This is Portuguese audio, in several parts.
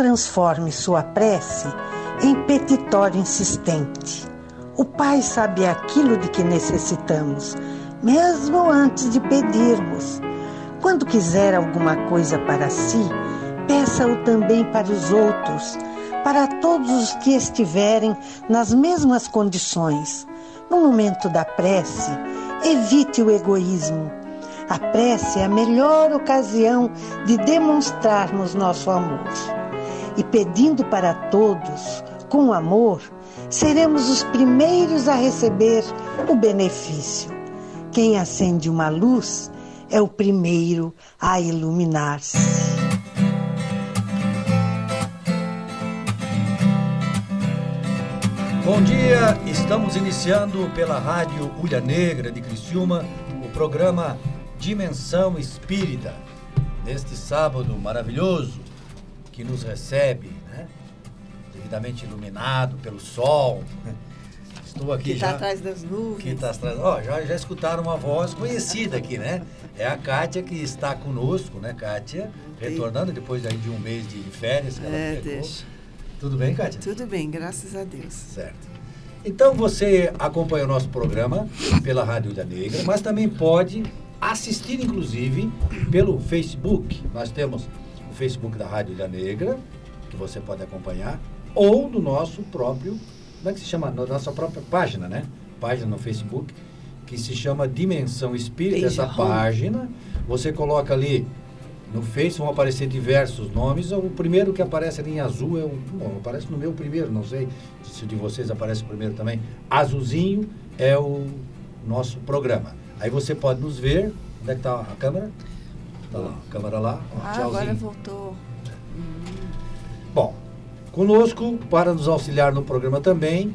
Transforme sua prece em petitório insistente. O Pai sabe aquilo de que necessitamos, mesmo antes de pedirmos. Quando quiser alguma coisa para si, peça-o também para os outros, para todos os que estiverem nas mesmas condições. No momento da prece, evite o egoísmo. A prece é a melhor ocasião de demonstrarmos nosso amor. E pedindo para todos, com amor, seremos os primeiros a receber o benefício. Quem acende uma luz é o primeiro a iluminar-se. Bom dia, estamos iniciando pela Rádio Ulha Negra de Criciúma o programa Dimensão Espírita. Neste sábado maravilhoso que nos recebe, né? Devidamente iluminado pelo sol. Estou aqui que está atrás das nuvens. Que está atrás. Ó, já, já escutaram uma voz conhecida aqui, né? É a Kátia que está conosco, né, Kátia? Retornando depois aí de um mês de férias que ela É, pegou. deixa. Tudo bem, Kátia? Tudo bem, graças a Deus. Certo. Então você acompanha o nosso programa pela Rádio da Negra, mas também pode assistir, inclusive, pelo Facebook. Nós temos Facebook da Rádio da Negra, que você pode acompanhar, ou no nosso próprio, como é que se chama? Na nossa própria página, né? Página no Facebook, que se chama Dimensão Espírita. Essa página, você coloca ali no Face vão aparecer diversos nomes. O primeiro que aparece ali em azul é o. Bom, aparece no meu primeiro, não sei se o de vocês aparece primeiro também. Azulzinho é o nosso programa. Aí você pode nos ver. Onde é que está a câmera? Está lá, a câmera lá. Ó, Ah, tchauzinho. agora voltou. Bom, conosco, para nos auxiliar no programa também,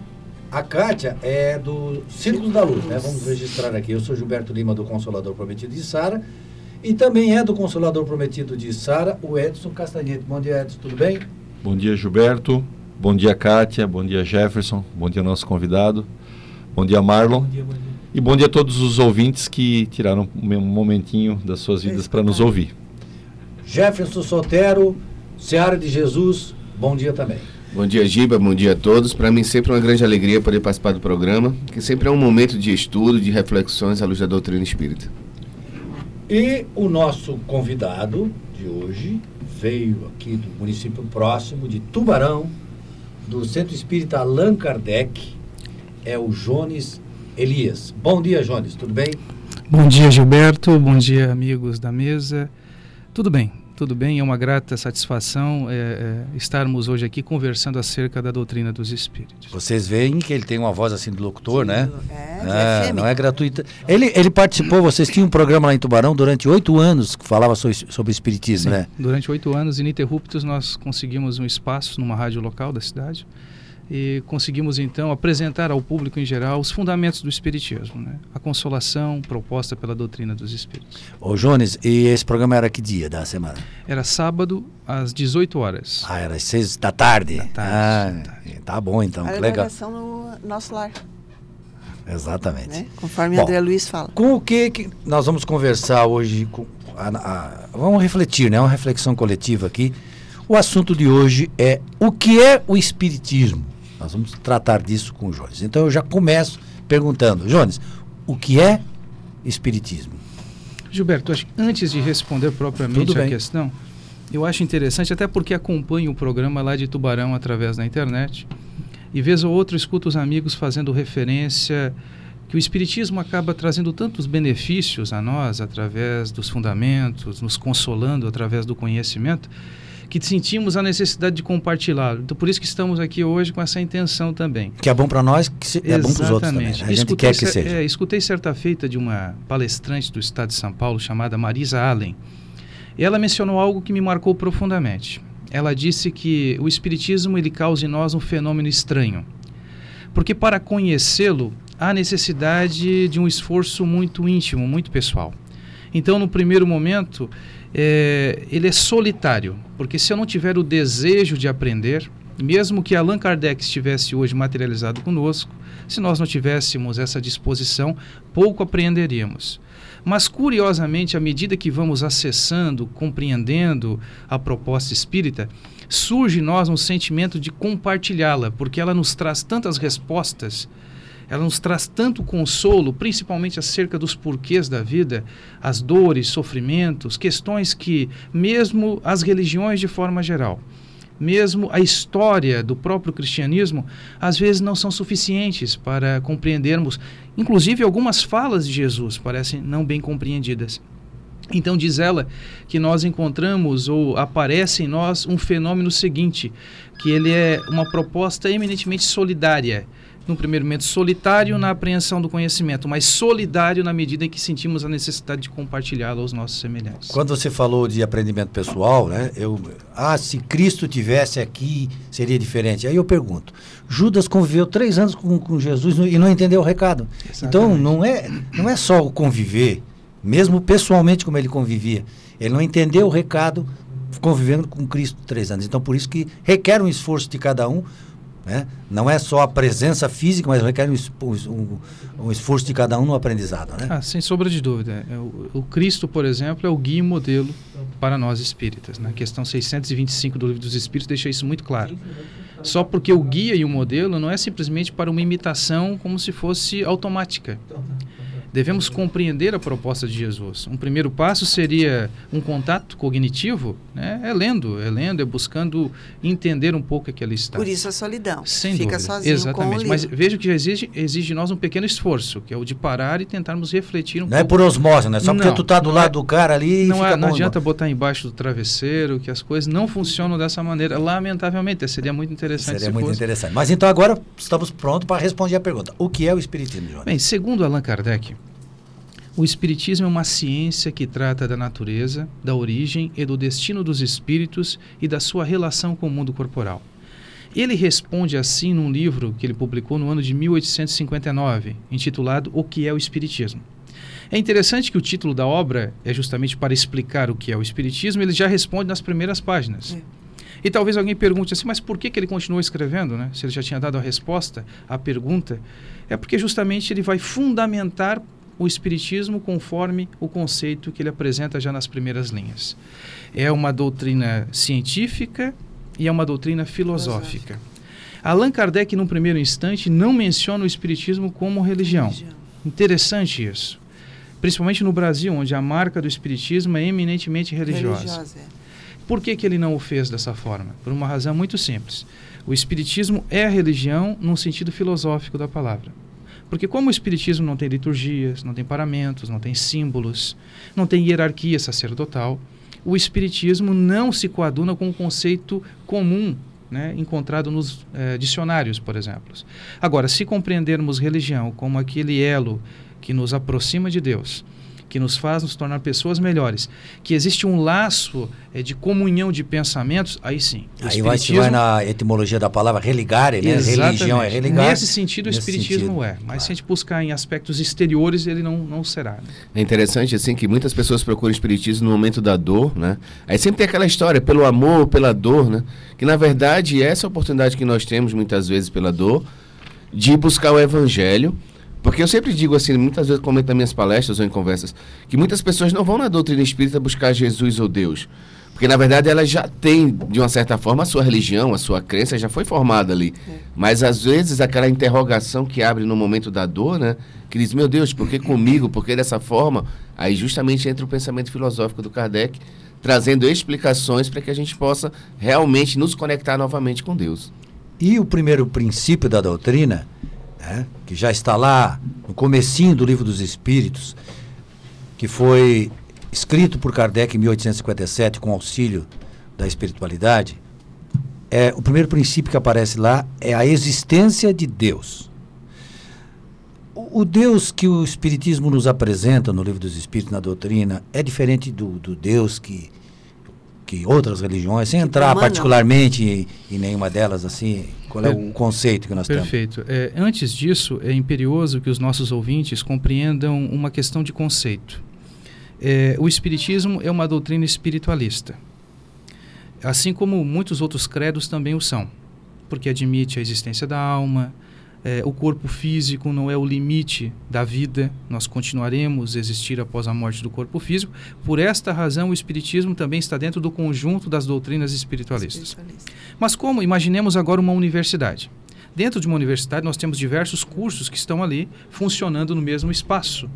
a Kátia é do Círculo da Luz, né? Vamos registrar aqui. Eu sou Gilberto Lima, do Consolador Prometido de Sara. E também é do Consolador Prometido de Sara, o Edson Castanhete. Bom dia, Edson, tudo bem? Bom dia, Gilberto. Bom dia, Kátia. Bom dia, Jefferson. Bom dia, nosso convidado. Bom dia, Marlon. dia, bom dia. E bom dia a todos os ouvintes que tiraram um momentinho das suas vidas para nos ouvir. Jefferson Sotero, Seara de Jesus, bom dia também. Bom dia, Giba. Bom dia a todos. Para mim, sempre é uma grande alegria poder participar do programa, que sempre é um momento de estudo, de reflexões à luz da doutrina espírita. E o nosso convidado de hoje veio aqui do município próximo de Tubarão, do Centro Espírita Allan Kardec, é o Jones Elias. Bom dia, Jones, tudo bem? Bom dia, Gilberto. Bom dia, amigos da mesa. Tudo bem, tudo bem. É uma grata satisfação é, é, estarmos hoje aqui conversando acerca da doutrina dos espíritos. Vocês veem que ele tem uma voz assim de locutor, né? É, É, FM. não é gratuita. Ele, ele participou, vocês tinham um programa lá em Tubarão durante oito anos que falava sobre, sobre espiritismo, né? Durante oito anos ininterruptos, nós conseguimos um espaço numa rádio local da cidade e conseguimos então apresentar ao público em geral os fundamentos do espiritismo, né? A consolação proposta pela doutrina dos espíritos. Ô, Jones, e esse programa era que dia da semana? Era sábado às 18 horas. Ah, era às seis da tarde. Da tarde, ah, da tá bom então, A que legal. no nosso lar, Exatamente. né? Conforme Bom. André Luiz fala. Com o que, que nós vamos conversar hoje? Com a- a- vamos refletir, né? Uma reflexão coletiva aqui. O assunto de hoje é o que é o espiritismo. Nós vamos tratar disso com o Jones. Então eu já começo perguntando, Jones, o que é espiritismo? Gilberto, antes de responder propriamente a questão, eu acho interessante, até porque acompanho o programa lá de Tubarão através da internet, e vez ou outra escuto os amigos fazendo referência que o Espiritismo acaba trazendo tantos benefícios a nós através dos fundamentos, nos consolando através do conhecimento, que sentimos a necessidade de compartilhá-lo. Então, por isso que estamos aqui hoje com essa intenção também. Que é bom para nós, que se- é bom para os outros também. A gente Escutei quer que seja. é, escutei certa feita de uma palestrante do estado de São Paulo chamada Marisa Allen. E ela mencionou algo que me marcou profundamente. Ela disse que o espiritismo ele causa em nós um fenômeno estranho. Porque para conhecê-lo há necessidade de um esforço muito íntimo, muito pessoal. Então, no primeiro momento, é, ele é solitário, porque se eu não tiver o desejo de aprender, mesmo que Allan Kardec estivesse hoje materializado conosco, se nós não tivéssemos essa disposição, pouco apreenderíamos. Mas, curiosamente, à medida que vamos acessando, compreendendo a proposta espírita, surge em nós um sentimento de compartilhá-la, porque ela nos traz tantas respostas, ela nos traz tanto consolo, principalmente acerca dos porquês da vida, as dores, sofrimentos, questões que, mesmo as religiões de forma geral, mesmo a história do próprio cristianismo, às vezes não são suficientes para compreendermos. Inclusive, algumas falas de Jesus parecem não bem compreendidas. Então, diz ela que nós encontramos ou aparece em nós um fenômeno seguinte, que ele é uma proposta eminentemente solidária. No primeiro momento, solitário na apreensão do conhecimento, mas solidário na medida em que sentimos a necessidade de compartilhá-lo aos nossos semelhantes. Quando você falou de aprendimento pessoal, né? Eu, ah, se Cristo tivesse aqui, seria diferente. Aí eu pergunto: Judas conviveu três anos com, com Jesus e não entendeu o recado. Então Exatamente. não é, não é só o conviver, mesmo pessoalmente como ele convivia. Ele não entendeu o recado convivendo com Cristo três anos. Então por isso que requer um esforço de cada um. Né? Não é só a presença física, mas requer um, um- um esforço de cada um no aprendizado. Né? Ah, sem sombra de dúvida. É, O, o Cristo, por exemplo, é o guia e modelo para nós espíritas. Na questão 625 do Livro dos Espíritos deixa isso muito claro. Só porque o guia e o modelo não é simplesmente para uma imitação como se fosse automática. Devemos compreender a proposta de Jesus. Um primeiro passo seria um contato cognitivo, né? é lendo, é lendo, é buscando entender um pouco aquela está. Por isso a solidão. Sem Fica dúvida. sozinho Exatamente. com o Mas veja que já exige, exige de nós um pequeno esforço, que é o de parar e tentarmos refletir um Não é pouco. por osmose, não é só porque Não, tu tá do não lado é- do cara ali e Não, fica é, não adianta irmão. botar embaixo do travesseiro, que as coisas não funcionam dessa maneira. Lamentavelmente, seria muito interessante Seria se muito fosse. interessante. Mas então agora estamos prontos para responder a pergunta. O que é o Espiritismo, João? Bem, segundo Allan Kardec, o Espiritismo é uma ciência que trata da natureza, da origem e do destino dos espíritos e da sua relação com o mundo corporal. Ele responde assim num livro que ele publicou no ano de 1859, intitulado O que é o Espiritismo. É interessante que o título da obra é justamente para explicar o que é o Espiritismo, ele já responde nas primeiras páginas. É. E talvez alguém pergunte assim, mas por que, que ele continuou escrevendo, né? Se ele já tinha dado a resposta à pergunta. É porque justamente ele vai fundamentar o Espiritismo conforme o conceito que ele apresenta já nas primeiras linhas. É uma doutrina científica e é uma doutrina filosófica. Allan Kardec, num primeiro instante, não menciona o Espiritismo como religião. Interessante isso. Principalmente no Brasil, onde a marca do Espiritismo é eminentemente religiosa. Religiosa, é. Por que, que ele não o fez dessa forma? Por uma razão muito simples. O Espiritismo é a religião num sentido filosófico da palavra. Porque como o Espiritismo não tem liturgias, não tem paramentos, não tem símbolos, não tem hierarquia sacerdotal, o Espiritismo não se coaduna com o conceito comum né, encontrado nos eh, dicionários, por exemplo. Agora, se compreendermos religião como aquele elo que nos aproxima de Deus, que nos faz nos tornar pessoas melhores, que existe um laço eh, de comunhão de pensamentos, aí sim. o Aí vai, se espiritismo- vai na etimologia da palavra religare, né? Exatamente. Religião é religar. Nesse sentido, o Nesse espiritismo sentido, é. Mas claro. se a gente buscar em aspectos exteriores, ele não, não será. né? É interessante, assim, que muitas pessoas procuram espiritismo no momento da dor, né? Aí sempre tem aquela história, pelo amor, pela dor, né? Que na verdade essa oportunidade que nós temos muitas vezes pela dor, de buscar o evangelho. Porque eu sempre digo assim, muitas vezes comento nas minhas palestras ou em conversas, que muitas pessoas não vão na doutrina espírita buscar Jesus ou Deus. Porque na verdade ela já tem, de uma certa forma, a sua religião, a sua crença já foi formada ali. Mas às vezes aquela interrogação que abre no momento da dor, né? Que diz, meu Deus, por que comigo? Por que dessa forma? Aí justamente entra o pensamento filosófico do Kardec, trazendo explicações para que a gente possa realmente nos conectar novamente com Deus. E o primeiro princípio da doutrina, né, que já está lá no comecinho do Livro dos Espíritos, que foi escrito por Kardec em 1857 com auxílio da espiritualidade, é, o primeiro princípio que aparece lá é a existência de Deus. O, o Deus que o Espiritismo nos apresenta no Livro dos Espíritos, na doutrina, é diferente do, do Deus que, que outras religiões, sem entrar Brahma, não. particularmente em, em nenhuma delas, assim, qual é o conceito que nós temos? Perfeito. É, antes disso, é imperioso que os nossos ouvintes compreendam uma questão de conceito. É, o Espiritismo é uma doutrina espiritualista, assim como muitos outros credos também o são, porque admite a existência da alma, é, o corpo físico não é o limite da vida, nós continuaremos a existir após a morte do corpo físico. Por esta razão, o Espiritismo também está dentro do conjunto das doutrinas espiritualistas. Espiritualista. Mas como? Imaginemos agora uma universidade. Dentro de uma universidade, nós temos diversos cursos que estão ali funcionando no mesmo espaço.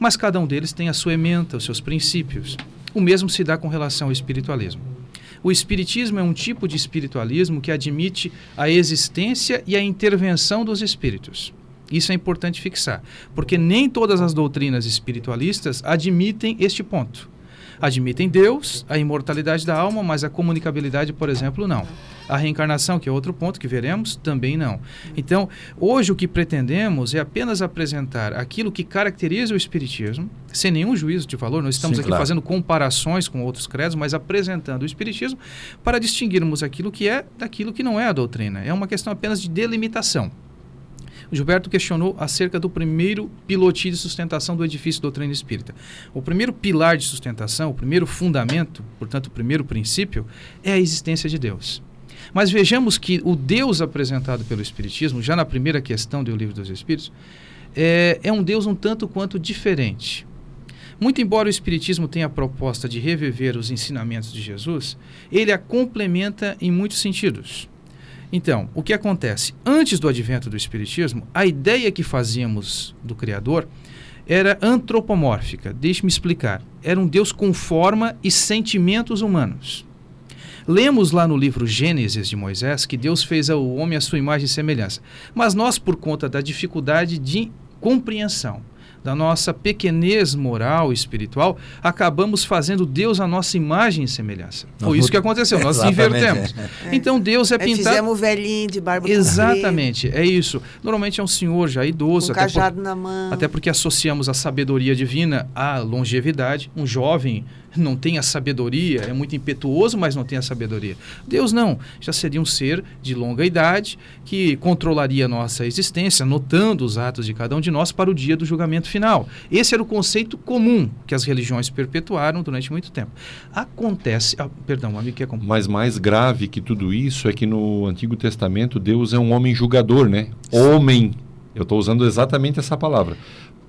Mas cada um deles tem a sua ementa, os seus princípios. O mesmo se dá com relação ao espiritualismo. O espiritismo é um tipo de espiritualismo que admite a existência e a intervenção dos espíritos. Isso é importante fixar, porque nem todas as doutrinas espiritualistas admitem este ponto. Admitem Deus, a imortalidade da alma, mas a comunicabilidade, por exemplo, não. A reencarnação, que é outro ponto que veremos, também não. Então, hoje o que pretendemos é apenas apresentar aquilo que caracteriza o Espiritismo, sem nenhum juízo de valor. Nós estamos Sim, aqui claro. fazendo comparações com outros credos, mas apresentando o Espiritismo para distinguirmos aquilo que é daquilo que não é a doutrina. É uma questão apenas de delimitação. O Gilberto questionou acerca do primeiro pilotis de sustentação do edifício doutrina espírita. O primeiro pilar de sustentação, o primeiro fundamento, portanto, o primeiro princípio, é a existência de Deus. Mas vejamos que o Deus apresentado pelo Espiritismo, já na primeira questão do Livro dos Espíritos, é, é um Deus um tanto quanto diferente. Muito embora o Espiritismo tenha a proposta de reviver os ensinamentos de Jesus, ele a complementa em muitos sentidos. Então, o que acontece? Antes do advento do Espiritismo, a ideia que fazíamos do Criador era antropomórfica. Deixe-me explicar. Era um Deus com forma e sentimentos humanos. Lemos lá no livro Gênesis de Moisés que Deus fez ao homem a sua imagem e semelhança. Mas nós, por conta da dificuldade de compreensão, da nossa pequenez moral e espiritual, acabamos fazendo Deus a nossa imagem e semelhança. Nós Foi isso que aconteceu, nós invertemos. é. Então Deus é Aí pintado. fizemos o velhinho de barba Exatamente, é isso. Normalmente é um senhor já idoso, com até, por- cajado na mão. até porque associamos a sabedoria divina à longevidade. Um jovem não tem a sabedoria, é muito impetuoso, mas não tem a sabedoria. Deus não, já seria um ser de longa idade que controlaria a nossa existência, notando os atos de cada um de nós para o dia do julgamento final. Esse era o conceito comum que as religiões perpetuaram durante muito tempo. Acontece, ah, perdão, amigo quer completar. Mas mais grave que tudo isso é que no Antigo Testamento Deus é um homem julgador, né? Homem. Eu estou usando exatamente essa palavra.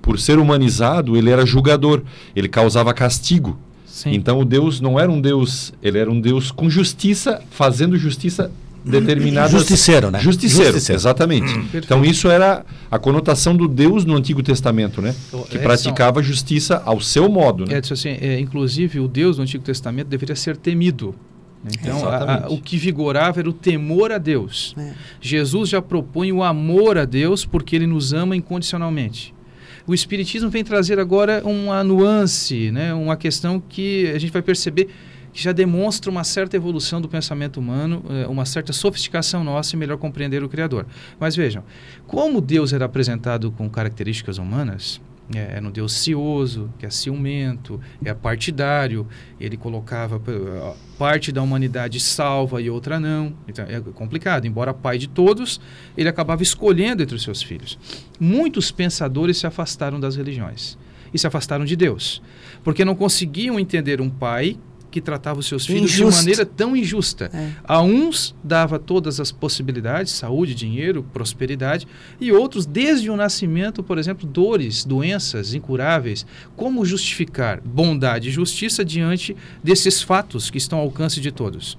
Por ser humanizado, ele era julgador. Ele causava castigo. Sim. Então o Deus não era um Deus, ele era um Deus com justiça, fazendo justiça determinada. Justiceiro, né? Justiceiro, Justiceiro. exatamente. Então isso era a conotação do Deus no Antigo Testamento, né? Então, Que praticava justiça ao seu modo, né? É, assim, é, inclusive o Deus do Antigo Testamento deveria ser temido. né? Então, a- a- o que vigorava era o temor a Deus. É. Jesus já propõe o amor a Deus porque ele nos ama incondicionalmente. O Espiritismo vem trazer agora uma nuance, né? uma questão que a gente vai perceber que já demonstra uma certa evolução do pensamento humano, eh, uma certa sofisticação nossa e melhor compreender o Criador. Mas vejam, como Deus era apresentado com características humanas, é, era um Deus cioso, que é ciumento, é partidário, ele colocava parte da humanidade salva e outra não. Então é complicado, embora pai de todos, ele acabava escolhendo entre os seus filhos. Muitos pensadores se afastaram das religiões e se afastaram de Deus, porque não conseguiam entender um pai que tratava os seus filhos de Injusto. maneira tão injusta. É. A uns dava todas as possibilidades, saúde, dinheiro, prosperidade, e outros, desde o nascimento, por exemplo, dores, doenças incuráveis. Como justificar bondade e justiça diante desses fatos que estão ao alcance de todos?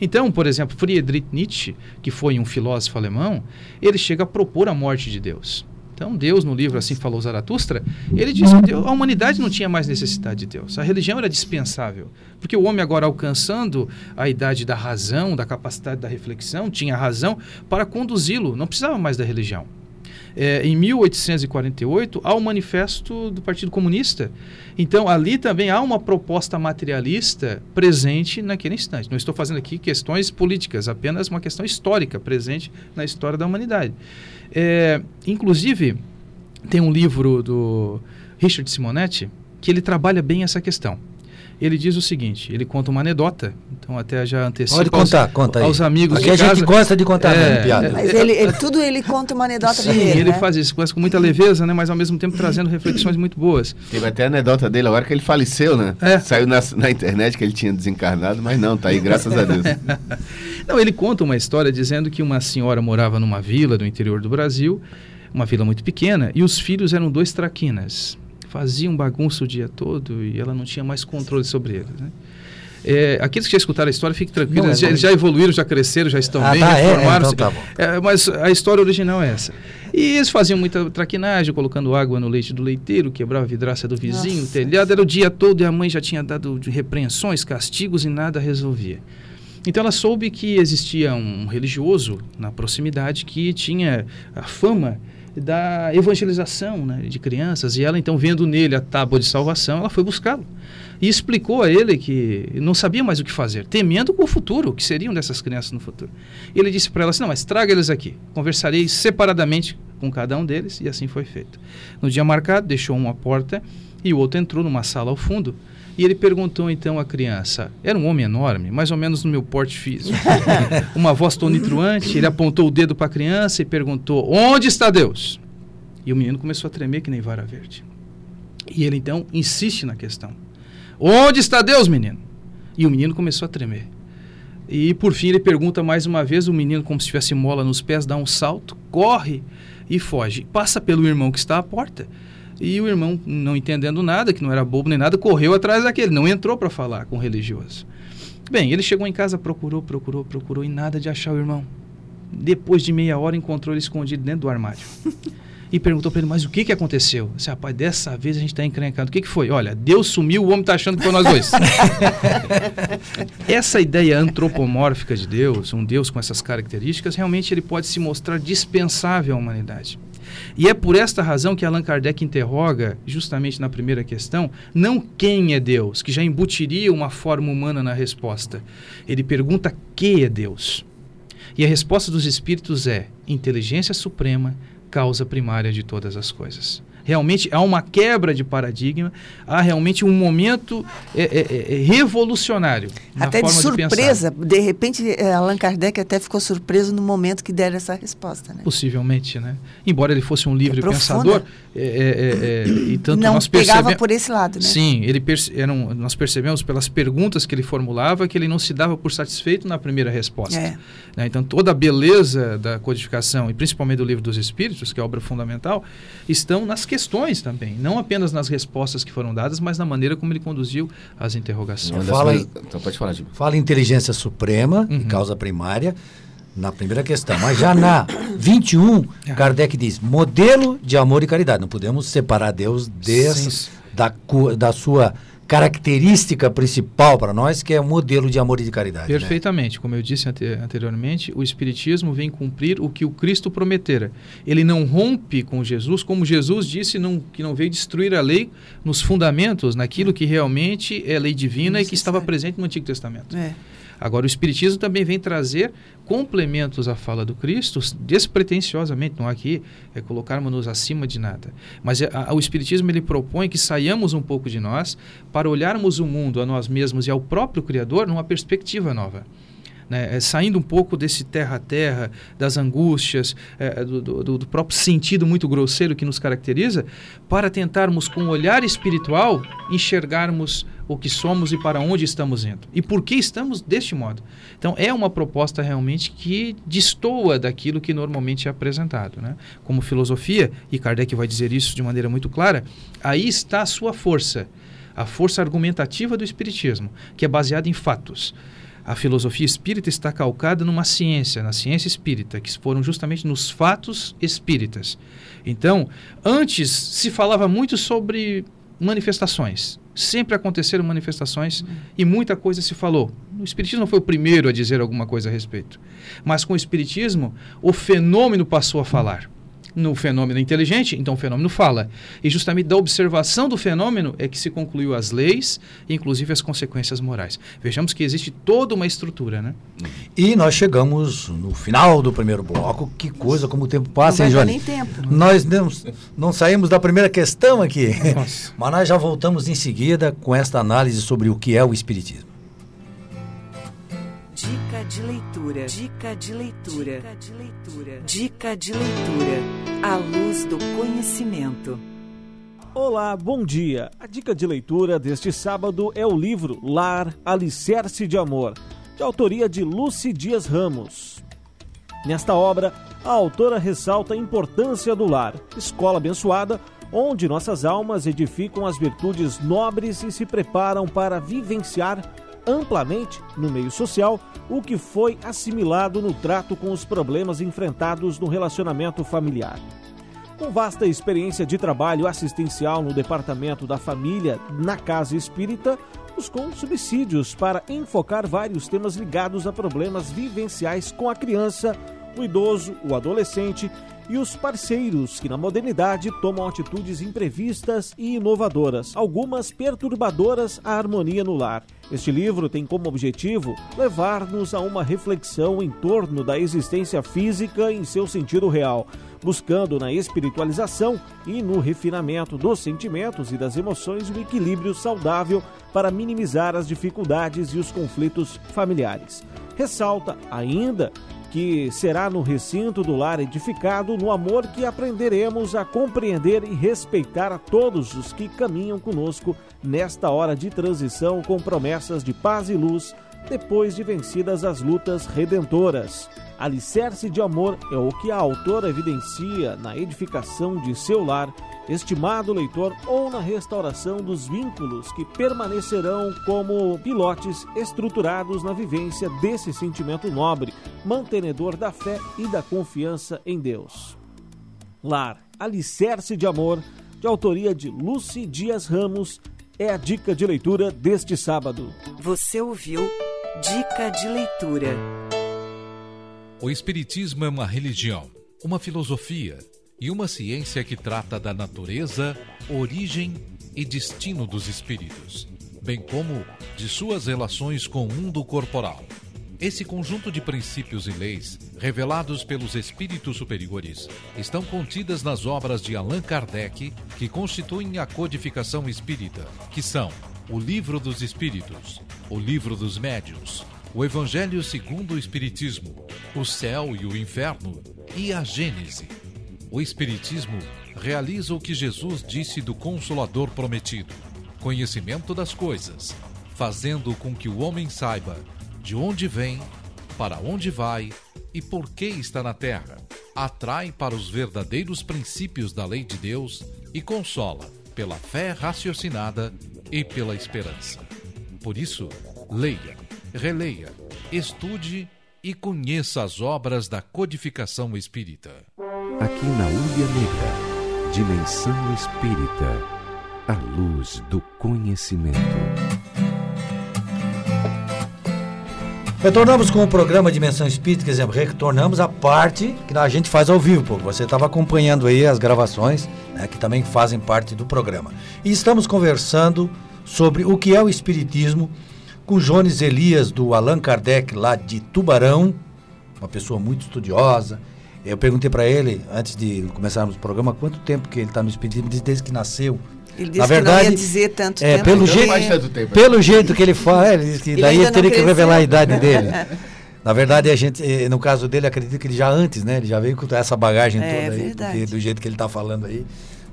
Então, por exemplo, Friedrich Nietzsche, que foi um filósofo alemão, ele chega a propor a morte de Deus. Então, Deus, no livro Assim Falou Zaratustra, ele diz que Deus- a humanidade não tinha mais necessidade de Deus. A religião era dispensável. Porque o homem, agora alcançando a idade da razão, da capacidade da reflexão, tinha razão para conduzi-lo, não precisava mais da religião. É, em 1848, há o manifesto do Partido Comunista. Então, ali também há uma proposta materialista presente naquele instante. Não estou fazendo aqui questões políticas, apenas uma questão histórica presente na história da humanidade. É, inclusive, tem um livro do Richard Simonetti que ele trabalha bem essa questão. Ele diz o seguinte, ele conta uma anedota, então até já antecipa Pode contar, conta aí. aos amigos Aqui de a gente casa. gosta de contar É, mesmo, piada. Mas ele, ele- tudo ele conta uma anedota Sim, dele, ele né? faz isso com muita leveza, né, mas ao mesmo tempo trazendo reflexões muito boas. Teve até a anedota dele agora que ele faleceu, né? É. Saiu na, na internet que ele tinha desencarnado, mas não, tá aí, graças a Deus. Não, ele conta uma história dizendo que uma senhora morava numa vila do interior do Brasil, uma vila muito pequena, e os filhos eram dois traquinas. Faziam bagunça o dia todo e ela não tinha mais controle sobre eles. Né? É, aqueles que já escutaram a história, fiquem tranquilos, Não, é eles já, eles já evoluíram, já cresceram, já estão Ah, bem, tá, é, é, reformaram-se. então tá. É, mas a história original é essa. E eles faziam muita traquinagem, colocando água no leite do leiteiro, quebrava a vidraça do vizinho, o Nossa. telhado, era o dia todo e a mãe já tinha dado de repreensões, castigos e nada resolvia. Então ela soube que existia um religioso na proximidade que tinha a fama da evangelização né, de crianças e ela então vendo nele a tábua de salvação, ela foi buscá-lo e explicou a ele que não sabia mais o que fazer, temendo o futuro, o que seriam dessas crianças no futuro. E ele disse para ela assim: "Não, mas traga eles aqui. Conversarei separadamente com cada um deles" e assim foi feito. No dia marcado, deixou uma porta e o outro entrou numa sala ao fundo. E ele perguntou então à criança: era um homem enorme, mais ou menos no meu porte físico. Uma voz tonitruante, ele apontou o dedo para a criança e perguntou: Onde está Deus? E o menino começou a tremer que nem vara verde. E ele então insiste na questão: Onde está Deus, menino? E o menino começou a tremer. E por fim ele pergunta mais uma vez, o menino, como se tivesse mola nos pés, dá um salto, corre e foge. Passa pelo irmão que está à porta. E o irmão, não entendendo nada, que não era bobo nem nada, correu atrás daquele, não entrou para falar com o religioso. Bem, ele chegou em casa, procurou, procurou, procurou e nada de achar o irmão. Depois de meia hora, encontrou ele escondido dentro do armário. E perguntou para ele, mas o que, que aconteceu? Eu Disse, rapaz, dessa vez a gente está encrencado. O que, que foi? Olha, Deus sumiu, o homem está achando que foi nós dois. Essa ideia antropomórfica de Deus, um Deus com essas características, realmente ele pode se mostrar dispensável à humanidade. E é por esta razão que Allan Kardec interroga, justamente na primeira questão, não quem é Deus, que já embutiria uma forma humana na resposta. Ele pergunta que é Deus. E a resposta dos espíritos é inteligência suprema, causa primária de todas as coisas. Realmente há uma quebra de paradigma, há realmente um momento é, é, é, revolucionário. na Até de surpresa. De, repente, eh, Allan Kardec até ficou surpreso no momento que deram essa resposta, né? Possivelmente, né? Embora ele fosse um livre É pensador, é, é, é, e tanto Não nós pegava por esse lado, né? Sim, ele perce- era um- nós percebemos pelas perguntas que ele formulava que ele não se dava por satisfeito na primeira resposta. É. né? Então, toda a beleza da codificação, e principalmente do Livro dos Espíritos, que é a obra fundamental, estão nas questões também. Não apenas nas respostas que foram dadas, mas na maneira como ele conduziu as interrogações. Fala coisas- Então pode falar, Diego. Fala em inteligência suprema, e Uhum. causa primária, na primeira questão. Mas já na 21, Kardec diz: modelo de amor e caridade. Não podemos separar Deus dessa, Sim. da, da sua característica principal para nós, que é o modelo de amor e de caridade. né? Perfeitamente. Como eu disse ante- anteriormente, o Espiritismo vem cumprir o que o Cristo prometera. Ele não rompe com Jesus, como Jesus disse não, que não veio destruir a lei nos fundamentos, naquilo que realmente é lei divina e que estava presente no Antigo Testamento. É. Agora, o Espiritismo também vem trazer complementos à fala do Cristo, despretensiosamente, não aqui é colocarmos-nos acima de nada. Mas é, a- o Espiritismo ele propõe que saiamos um pouco de nós para olharmos o mundo, a nós mesmos e ao próprio Criador numa perspectiva nova. Né, é, saindo um pouco desse terra a terra, das angústias, é, do, do- do próprio sentido muito grosseiro que nos caracteriza, para tentarmos, com o olhar espiritual, enxergarmos o que somos e para onde estamos indo. E por que estamos deste modo. Então, é uma proposta realmente que destoa daquilo que normalmente é apresentado. Né? Como filosofia, e Kardec vai dizer isso de maneira muito clara, aí está a sua força, a força argumentativa do Espiritismo, que é baseada em fatos. A filosofia espírita está calcada numa ciência, na ciência espírita, que foram justamente nos fatos espíritas. Então, antes se falava muito sobre manifestações. Sempre aconteceram manifestações e muita coisa se falou. O Espiritismo não foi o primeiro a dizer alguma coisa a respeito. Mas com o Espiritismo, o fenômeno passou a falar. No fenômeno inteligente, então o fenômeno fala. E justamente da observação do fenômeno é que se concluiu as leis, inclusive as consequências morais. Vejamos que existe toda uma estrutura, né? E nós chegamos no final do primeiro bloco. Que coisa, como o tempo passa, Não hein, Johnny? nem tempo. Nós não, não saímos da primeira questão aqui. Nossa. Mas nós já voltamos em seguida com esta análise sobre o que é o Espiritismo. Dica de leitura. Dica de leitura. Dica de leitura. Dica de leitura. À luz do conhecimento. Olá, bom dia. A dica de leitura deste sábado é o livro Lar, Alicerce de Amor, de autoria de Lucy Dias Ramos. Nesta obra, a autora ressalta a importância do lar, escola abençoada, onde nossas almas edificam as virtudes nobres e se preparam para vivenciar amplamente no meio social o que foi assimilado no trato com os problemas enfrentados no relacionamento familiar. Com vasta experiência de trabalho assistencial no Departamento da Família na Casa Espírita, buscou subsídios para enfocar vários temas ligados a problemas vivenciais com a criança, o idoso, o adolescente e os parceiros que na modernidade tomam atitudes imprevistas e inovadoras, algumas perturbadoras à harmonia no lar. Este livro tem como objetivo levar-nos a uma reflexão em torno da existência física em seu sentido real, buscando na espiritualização e no refinamento dos sentimentos e das emoções um equilíbrio saudável para minimizar as dificuldades e os conflitos familiares. Ressalta ainda que será no recinto do lar edificado, no amor que aprenderemos a compreender e respeitar a todos os que caminham conosco nesta hora de transição com promessas de paz e luz depois de vencidas as lutas redentoras. Alicerce de amor é o que a autora evidencia na edificação de seu lar, estimado leitor, ou na restauração dos vínculos que permanecerão como pilotes estruturados na vivência desse sentimento nobre, mantenedor da fé e da confiança em Deus. Lar, Alicerce de Amor, de autoria de Lucy Dias Ramos, é a dica de leitura deste sábado. Você ouviu Dica de leitura. O Espiritismo é uma religião, uma filosofia e uma ciência que trata da natureza, origem e destino dos espíritos, bem como de suas relações com o mundo corporal. Esse conjunto de princípios e leis, revelados pelos espíritos superiores, estão contidas nas obras de Allan Kardec, que constituem a codificação espírita, que são o Livro dos Espíritos, o Livro dos Médiuns, o Evangelho segundo o Espiritismo, o Céu e o Inferno e a Gênese. O Espiritismo realiza o que Jesus disse do Consolador prometido: conhecimento das coisas, fazendo com que o homem saiba de onde vem, para onde vai e por que está na terra. Atrai para os verdadeiros princípios da lei de Deus e consola pela fé raciocinada e pela esperança. Por isso, leia, releia, estude e conheça as obras da codificação espírita. Aqui na Ulha Negra, Dimensão Espírita, a luz do conhecimento. Retornamos com o programa Dimensão Espírita, quer retornamos a parte que a gente faz ao vivo, pô. Você estava acompanhando aí as gravações, né, que também fazem parte do programa. E estamos conversando sobre o que é o Espiritismo com Jones Elias, do Allan Kardec, lá de Tubarão, uma pessoa muito estudiosa. Eu perguntei para ele, antes de começarmos o programa, quanto tempo que ele está no Espiritismo, desde que nasceu. Ele disse Na que não verdade, ia dizer tanto é, tempo. pelo porque- jeito- tempo. Pelo jeito que ele fala, é, ele disse que Ele daí ele teria que revelar a idade dele. Na verdade, a gente, eh, no caso dele, acredito que ele já antes, né? Ele já veio com essa bagagem É, toda aí, verdade. porque do jeito que ele está falando aí.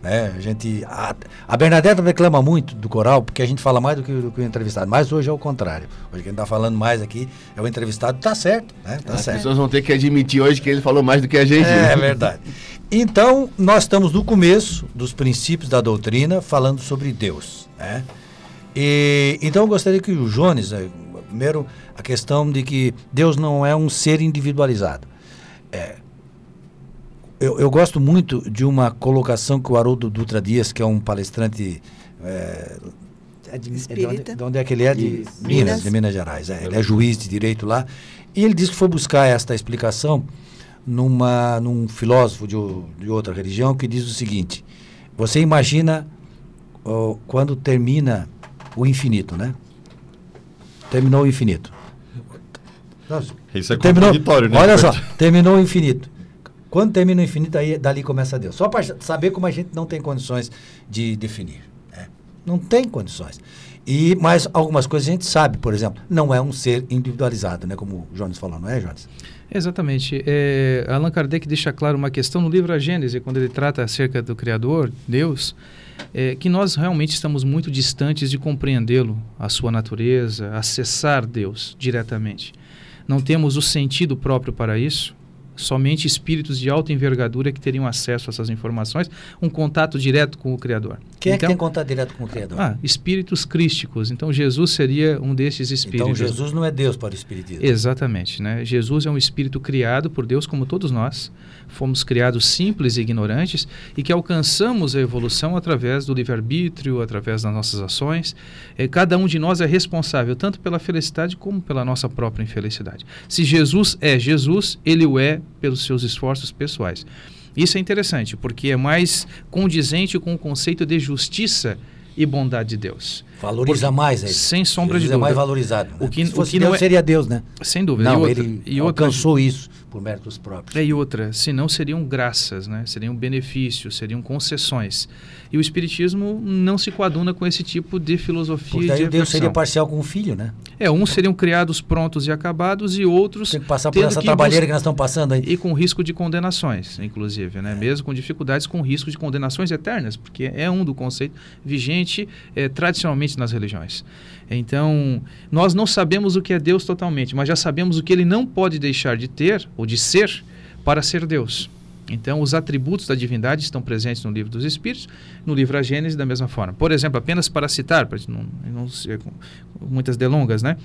Né? A gente. A, a Bernadette reclama muito do coral, porque a gente fala mais do que, do que o entrevistado. Mas hoje é o contrário. Hoje quem está falando mais aqui é o entrevistado. Tá certo, né? Tá As certo. pessoas vão ter que admitir hoje que ele falou mais do que a gente. É né? verdade. Então, nós estamos no começo dos princípios da doutrina, falando sobre Deus. Né? E, então, eu gostaria que o Jones, eh, primeiro, a questão de que Deus não é um ser individualizado. É, eu, eu gosto muito de uma colocação que o Haroldo Dutra Dias, que é um palestrante. É, é de, é de onde, Espírita. de onde é que ele é? De Minas. Minas, de Minas Gerais. É, ele é juiz de direito lá. E ele disse que foi buscar esta explicação numa, num filósofo de, de outra religião que diz o seguinte: você imagina ó, quando termina o infinito, né? Terminou o infinito. Nossa, Isso é terminou, contraditório, né? Olha só, terminou o infinito. Quando termina o infinito, aí dali começa Deus. Só para saber como a gente não tem condições de definir. né? Não tem condições. E, mas algumas coisas a gente sabe, por exemplo, não é um ser individualizado, né? Como o Jones falou, não é, Jones? Exatamente. É, Allan Kardec deixa claro uma questão no livro A Gênese, quando ele trata acerca do Criador, Deus, é, que nós realmente estamos muito distantes de compreendê-lo, a sua natureza, acessar Deus diretamente. Não temos o sentido próprio para isso. Somente espíritos de alta envergadura que teriam acesso a essas informações, um contato direto com o Criador. Quem é que Então- tem contato direto com o Criador? Ah, espíritos crísticos. Então Jesus seria um desses espíritos. então Jesus não é Deus para o Espiritismo. Exatamente, né? Jesus é um espírito criado por Deus como todos nós. Fomos criados simples e ignorantes e que alcançamos a evolução através do livre-arbítrio, através das nossas ações. Eh, cada um de nós é responsável tanto pela felicidade como pela nossa própria infelicidade. Se Jesus é Jesus, ele o é pelos seus esforços pessoais. Isso é interessante, porque é mais condizente com o conceito de justiça e bondade de Deus. Valoriza mais aí. Sem sombra Jesus de é mais dúvida. valorizado. né? O que- Se o fosse que Deus, não é- seria Deus, né? Sem dúvida. Não, e outra, ele e outra, alcançou isso por méritos próprios. É, e outra, senão seriam graças, né? seriam benefícios, seriam concessões. E o Espiritismo não se coaduna com esse tipo de filosofia Porque e aí de Deus seria parcial com o filho, né? É, uns seriam criados prontos e acabados e outros Tem que passar por essa que trabalheira que nós estamos passando aí. e com risco de condenações, inclusive, né? Mesmo com dificuldades, com risco de condenações eternas, porque é um do conceito vigente eh, tradicionalmente nas religiões. Então, nós não sabemos o que é Deus totalmente, mas já sabemos o que ele não pode deixar de ter ou de ser para ser Deus. Então, os atributos da divindade estão presentes no livro dos Espíritos, no livro A Gênese, da mesma forma. Por exemplo, apenas para citar, para não, não ser com muitas delongas, né?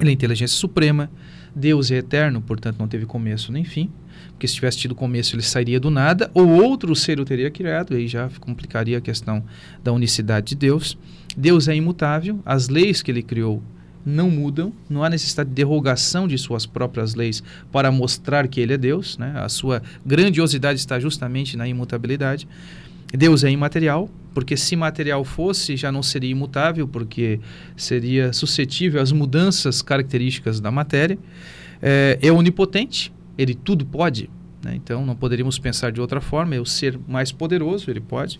Ele é inteligência suprema, Deus é eterno, portanto não teve começo nem fim, porque se tivesse tido começo ele sairia do nada, ou outro ser o teria criado, aí já complicaria a questão da unicidade de Deus. Deus é imutável, as leis que ele criou não mudam, não há necessidade de derrogação de suas próprias leis para mostrar que ele é Deus, né? a sua grandiosidade está justamente na imutabilidade. Deus é imaterial, porque se material fosse, já não seria imutável, porque seria suscetível às mudanças características da matéria. É, é onipotente, ele tudo pode, né? então não poderíamos pensar de outra forma, é o ser mais poderoso, ele pode.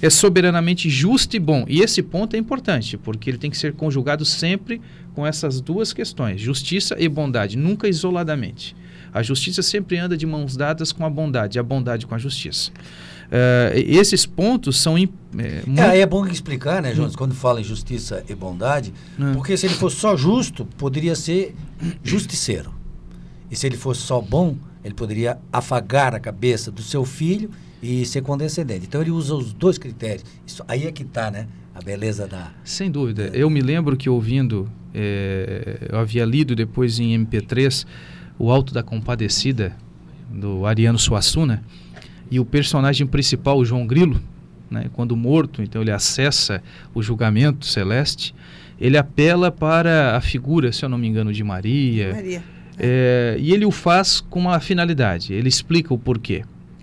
É soberanamente justo e bom, e esse ponto é importante, porque ele tem que ser conjugado sempre com essas duas questões, justiça e bondade, nunca isoladamente. A justiça sempre anda de mãos dadas com a bondade, a bondade com a justiça. Eh, esses pontos são eh, muito- É, é bom explicar, né, Jonas, quando fala em justiça e bondade, Hum. porque se ele fosse só justo, poderia ser justiceiro. E se ele fosse só bom, ele poderia afagar a cabeça do seu filho e ser condescendente. Então ele usa os dois critérios. Isso, aí é que está, né, a beleza da... Sem dúvida. Eu me lembro que ouvindo, eh, eu havia lido depois em MP3 O Alto da Compadecida, do Ariano Suassuna, e o personagem principal, o João Grilo, né, quando morto, então ele acessa o julgamento celeste, ele apela para a figura, se eu não me engano, de Maria. Maria. É, e ele o faz com uma finalidade. Ele explica o porquê.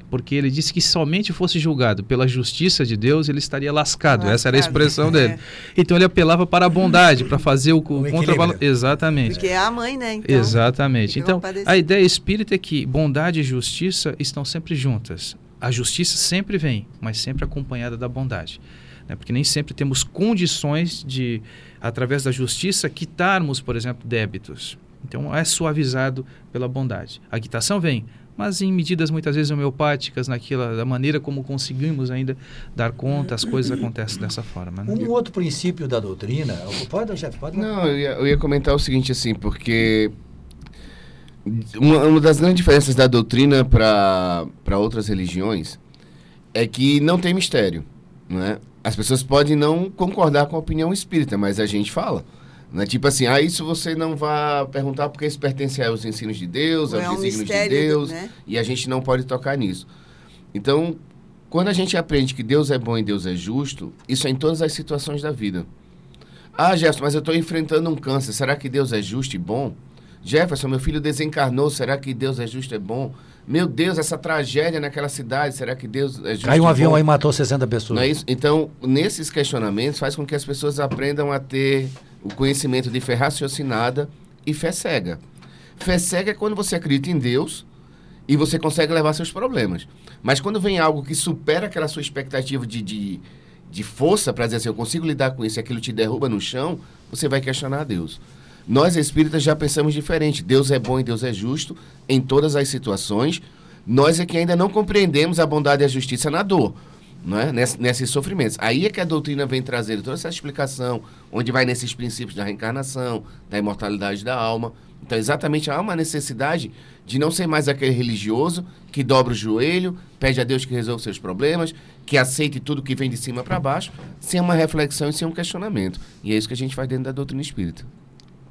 Porque ele disse que somente fosse julgado pela justiça de Deus, ele estaria lascado. Essa era a expressão é. dele. Então ele apelava para a bondade, para fazer o, o contravalor. Exatamente. Porque é a mãe, né? Então, Exatamente. Então, a ideia espírita é que bondade e justiça estão sempre juntas. A justiça sempre vem, mas sempre acompanhada da bondade. Né? Porque nem sempre temos condições de, através da justiça, quitarmos, por exemplo, débitos. Então, é suavizado pela bondade. A quitação vem, mas em medidas muitas vezes homeopáticas, naquela da maneira como conseguimos ainda dar conta, as coisas acontecem dessa forma. né? Um outro princípio da doutrina... Pode, chefe, pode. Não, eu ia, eu ia comentar o seguinte, assim, porque uma, uma das grandes diferenças da doutrina para outras religiões é que não tem mistério, né? As pessoas podem não concordar com a opinião espírita, mas a gente fala. Né? Tipo assim, ah, isso você não vai perguntar porque isso pertence aos ensinos de Deus, Ou aos é um desígnios de Deus, né? e a gente não pode tocar nisso. Então, quando a gente aprende que Deus é bom e Deus é justo, isso é em todas as situações da vida. Ah, Jefferson, mas eu estou enfrentando um câncer. Será que Deus é justo e bom? Jefferson, meu filho desencarnou, será que Deus é justo, é bom? Meu Deus, essa tragédia naquela cidade, será que Deus é justo? Caiu um e avião aí e matou 60 pessoas. Não é isso? Então, nesses questionamentos, faz com que as pessoas aprendam a ter o conhecimento de fé raciocinada e fé cega. Fé cega é quando você acredita em Deus e você consegue levar seus problemas. Mas quando vem algo que supera aquela sua expectativa de, de, de força para dizer assim, eu consigo lidar com isso e aquilo te derruba no chão, você vai questionar a Deus. Nós espíritas já pensamos diferente. Deus é bom e Deus é justo em todas as situações. Nós é que ainda não compreendemos a bondade e a justiça na dor, não é? Ness, nesses sofrimentos. Aí é que a doutrina vem trazer toda essa explicação, onde vai nesses princípios da reencarnação, da imortalidade da alma. Então, exatamente há uma necessidade de não ser mais aquele religioso que dobra o joelho, pede a Deus que resolva seus problemas, que aceite tudo que vem de cima para baixo, sem uma reflexão e sem um questionamento. E é isso que a gente faz dentro da doutrina espírita.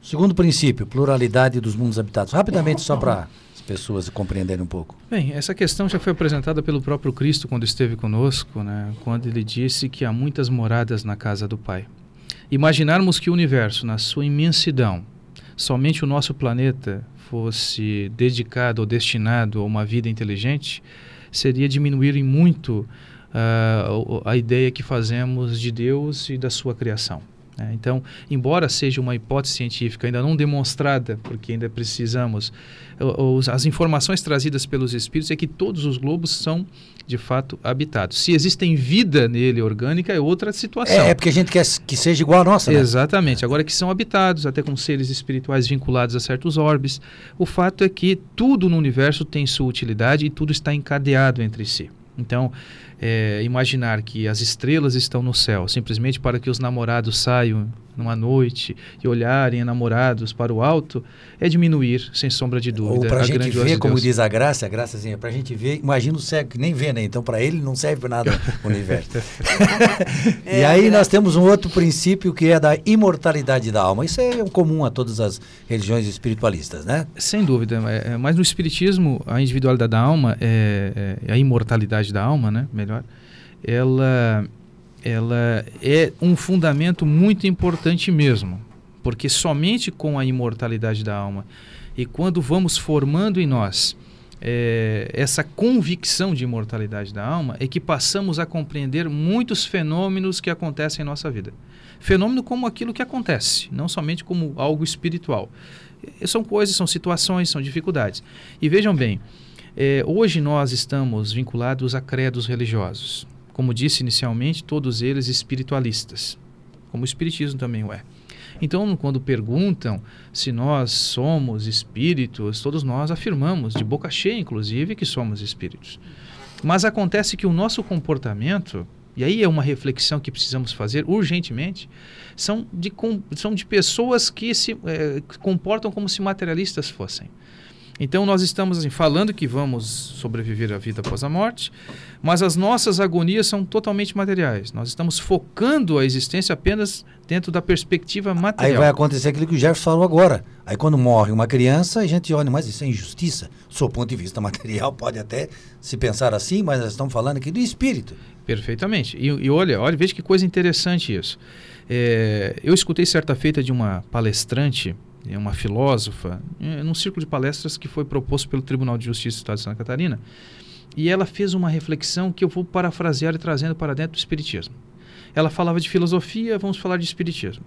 Segundo princípio, pluralidade dos mundos habitados. Rapidamente, só para pessoas compreenderem um pouco. Bem, essa questão já foi apresentada pelo próprio Cristo quando esteve conosco, né? quando ele disse que há muitas moradas na casa do Pai. Imaginarmos que o universo, na sua imensidão, somente o nosso planeta fosse dedicado ou destinado a uma vida inteligente, seria diminuir em muito uh, a ideia que fazemos de Deus e da sua criação. Né? Então, embora seja uma hipótese científica ainda não demonstrada, porque ainda precisamos, os, as informações trazidas pelos espíritos é que todos os globos são de fato habitados. Se existem vida nele orgânica é outra situação. É, é porque a gente quer que seja igual a nossa, né? Exatamente. Agora que são habitados, até com seres espirituais vinculados a certos orbes, o fato é que tudo no universo tem sua utilidade e tudo está encadeado entre si. Então, é, imaginar que as estrelas estão no céu simplesmente para que os namorados saiam numa noite e olharem namorados para o alto é diminuir, sem sombra de dúvida. Ou para a gente ver, como diz a graça, a graçazinha, para a gente ver, imagina o cego que nem vê, né? Então, para ele não serve para nada o universo. e aí nós temos um outro princípio que é da imortalidade da alma. Isso é comum a todas as religiões espiritualistas, né? Sem dúvida. É, mas no espiritismo, a individualidade da alma, é, é, a imortalidade da alma, né? Melhor, ela ela é um fundamento muito importante mesmo, porque somente com a imortalidade da alma e quando vamos formando em nós é, essa convicção de imortalidade da alma é que passamos a compreender muitos fenômenos que acontecem em nossa vida. Fenômeno como aquilo que acontece, não somente como algo espiritual. São coisas, são situações, são dificuldades. E vejam bem, é, hoje nós estamos vinculados a credos religiosos como disse inicialmente, todos eles espiritualistas, como o espiritismo também o é. Então, quando perguntam se nós somos espíritos, todos nós afirmamos, de boca cheia inclusive, que somos espíritos. Mas acontece que o nosso comportamento, e aí é uma reflexão que precisamos fazer urgentemente, são de, são de pessoas que se é, comportam como se materialistas fossem. Então nós estamos assim, falando que vamos sobreviver à vida após a morte, mas as nossas agonias são totalmente materiais. Nós estamos focando a existência apenas dentro da perspectiva material. Aí vai acontecer aquilo que o Jefferson falou agora. Aí quando morre uma criança, a gente olha, mas isso é injustiça. Do seu ponto de vista material, pode até se pensar assim, mas nós estamos falando aqui do espírito. Perfeitamente. E, e olha, olha, veja que coisa interessante isso. É, eu escutei certa feita de uma palestrante é uma filósofa, é, num círculo de palestras que foi proposto pelo Tribunal de Justiça do Estado de Santa Catarina. E ela fez uma reflexão que eu vou parafrasear e trazendo para dentro do Espiritismo. Ela falava de filosofia, vamos falar de Espiritismo.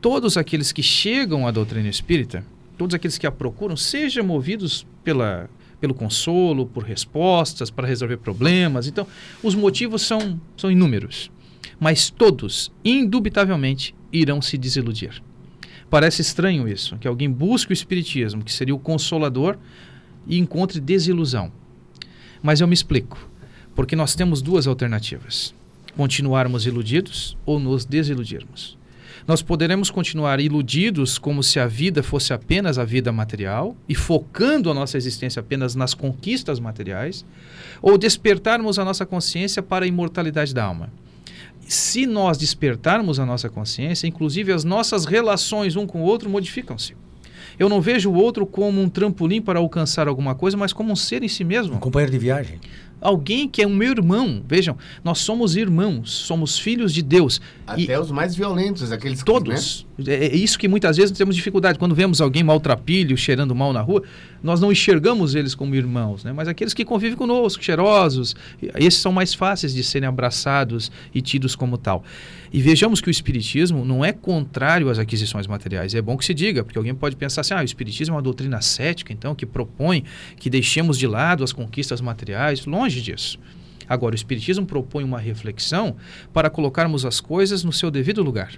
Todos aqueles que chegam à doutrina espírita, todos aqueles que a procuram, sejam movidos pela, pelo consolo, por respostas, para resolver problemas. Então, os motivos são, são inúmeros. Mas todos, indubitavelmente, irão se desiludir. Parece estranho isso, que alguém busque o Espiritismo, que seria o consolador, e encontre desilusão. Mas eu me explico. Porque nós temos duas alternativas: continuarmos iludidos ou nos desiludirmos. Nós poderemos continuar iludidos como se a vida fosse apenas a vida material e focando a nossa existência apenas nas conquistas materiais, ou despertarmos a nossa consciência para a imortalidade da alma se nós despertarmos a nossa consciência, inclusive as nossas relações um com o outro modificam-se. Eu não vejo o outro como um trampolim para alcançar alguma coisa, mas como um ser em si mesmo. Um companheiro de viagem. Alguém que é o meu irmão. Vejam, nós somos irmãos, somos filhos de Deus. Até os mais violentos, aqueles que, Todos. É, é isso que muitas vezes temos dificuldade. Quando vemos alguém maltrapilho, cheirando mal na rua, nós não enxergamos eles como irmãos, né? mas aqueles que convivem conosco, cheirosos, esses são mais fáceis de serem abraçados e tidos como tal. E vejamos que o Espiritismo não é contrário às aquisições materiais. É bom que se diga, porque alguém pode pensar assim: ah, o Espiritismo é uma doutrina cética, então, que propõe que deixemos de lado as conquistas materiais. Longe disso. Agora, o Espiritismo propõe uma reflexão para colocarmos as coisas no seu devido lugar.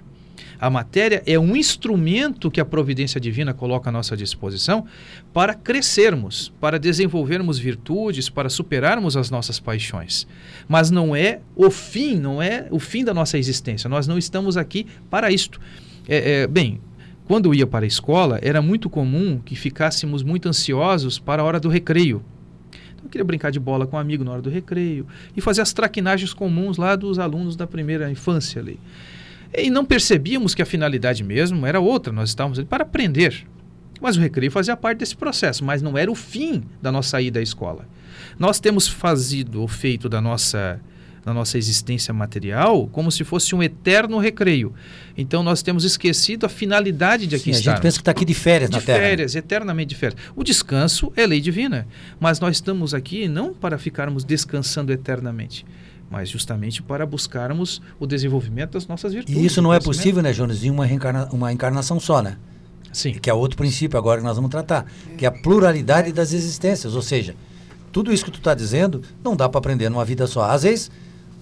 A matéria é um instrumento que a providência divina coloca à nossa disposição para crescermos, para desenvolvermos virtudes, para superarmos as nossas paixões. Mas não é o fim, não é o fim da nossa existência. Nós não estamos aqui para isto. É, é, bem, quando eu ia para a escola, era muito comum que ficássemos muito ansiosos para a hora do recreio. Então, eu queria brincar de bola com um amigo na hora do recreio e fazer as traquinagens comuns lá dos alunos da primeira infância ali. E não percebíamos que a finalidade mesmo era outra, nós estávamos ali para aprender. Mas o recreio fazia parte desse processo, mas não era o fim da nossa ida à escola. Nós temos fazido ou feito da nossa da nossa existência material como se fosse um eterno recreio. Então nós temos esquecido a finalidade de aqui Sim. A gente pensa que está aqui de férias de na Terra. De férias, eternamente de férias. O descanso é lei divina, mas nós estamos aqui não para ficarmos descansando eternamente mas justamente para buscarmos o desenvolvimento das nossas virtudes. E isso não é possível, né, Jonas, em uma, reencarna uma encarnação só, né? Sim. Que é outro princípio agora que nós vamos tratar, que é a pluralidade das existências, ou seja, tudo isso que tu está dizendo não dá para aprender numa vida só. Às vezes,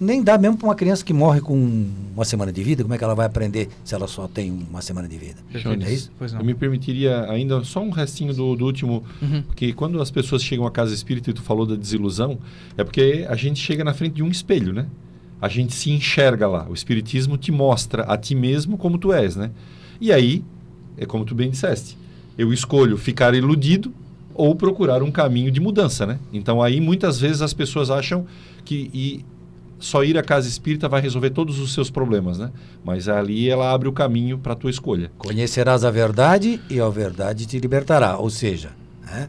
nem dá mesmo para uma criança que morre com uma semana de vida, como é que ela vai aprender se ela só tem uma semana de vida? Jones, é isso? Eu me permitiria ainda só um restinho do, do último, uhum. porque quando as pessoas chegam à casa espírita e tu falou da desilusão, é porque a gente chega na frente de um espelho, né? A gente se enxerga lá. O espiritismo te mostra a ti mesmo como tu és, né? E aí, é como tu bem disseste, eu escolho ficar iludido ou procurar um caminho de mudança, né? Então aí muitas vezes as pessoas acham que e só ir à casa espírita vai resolver todos os seus problemas, né? Mas ali ela abre o caminho para a tua escolha. Conhecerás a verdade e a verdade te libertará. Ou seja, né?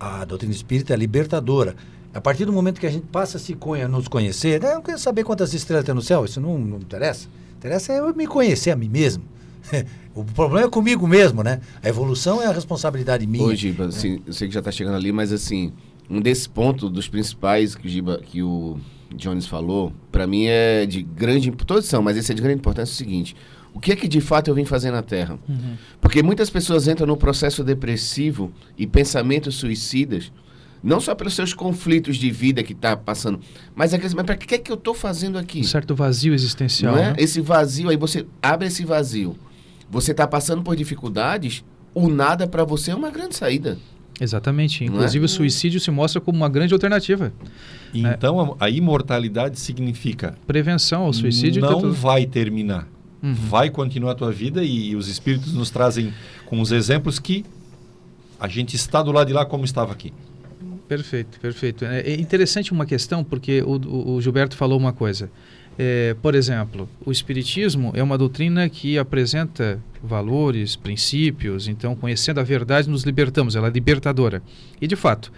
a doutrina espírita é libertadora. A partir do momento que a gente passa a se conhe nos conhecer, né? eu não quero saber quantas estrelas tem no céu, isso não, não interessa. Interessa é eu me conhecer a mim mesmo. o problema é comigo mesmo, né? A evolução é a responsabilidade minha. Hoje, né? assim, eu sei que já está chegando ali, mas assim, um desses pontos dos principais que Giba, que o Jones falou, para mim é de grande todos são, mas esse é de grande importância é o seguinte: o que é que de fato eu vim fazer na Terra? Uhum. Porque muitas pessoas entram no processo depressivo e pensamentos suicidas, não só pelos seus conflitos de vida que está passando, mas aqueles, mas para que é que eu estou fazendo aqui? Um certo vazio existencial. É? Né? Esse vazio aí você abre esse vazio, você está passando por dificuldades, o nada para você é uma grande saída. Exatamente. Inclusive, é? o suicídio se mostra como uma grande alternativa. Então, a, a imortalidade significa... Prevenção ao suicídio. Não vai terminar. Uhum. Vai continuar a tua vida e os espíritos nos trazem com os exemplos que a gente está do lado de lá como estava aqui. Perfeito, perfeito. É interessante uma questão, porque o, o Gilberto falou uma coisa. É, por exemplo, o Espiritismo é uma doutrina que apresenta valores, princípios, então, conhecendo a verdade, nos libertamos, ela é libertadora. E, de fato,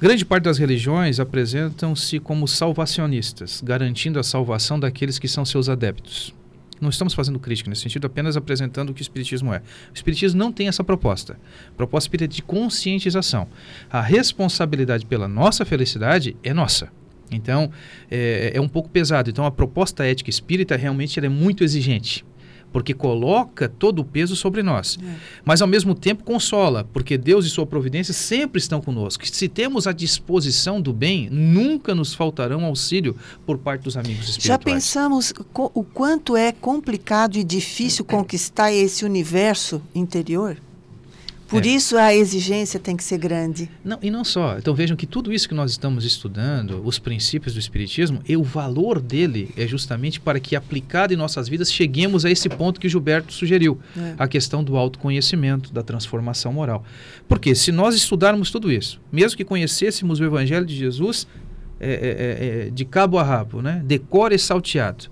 grande parte das religiões apresentam-se como salvacionistas, garantindo a salvação daqueles que são seus adeptos. Não estamos fazendo crítica nesse sentido, apenas apresentando o que o Espiritismo é. O Espiritismo não tem essa proposta. A proposta espírita é de conscientização. A responsabilidade pela nossa felicidade é nossa. Então, é, é um pouco pesado. Então, a proposta ética espírita realmente é muito exigente porque coloca todo o peso sobre nós. É. Mas ao mesmo tempo consola, porque Deus e sua providência sempre estão conosco. Se temos a disposição do bem, nunca nos faltarão auxílio por parte dos amigos espirituais. Já pensamos o quanto é complicado e difícil conquistar esse universo interior? Por é. isso a exigência tem que ser grande. Não, e não só. Então vejam que tudo isso que nós estamos estudando, os princípios do Espiritismo, e o valor dele é justamente para que, aplicado em nossas vidas, cheguemos a esse ponto que o Gilberto sugeriu: é. a questão do autoconhecimento, da transformação moral. Porque se nós estudarmos tudo isso, mesmo que conhecêssemos o Evangelho de Jesus é, é, é, é de cabo a rabo, né? decore e salteado,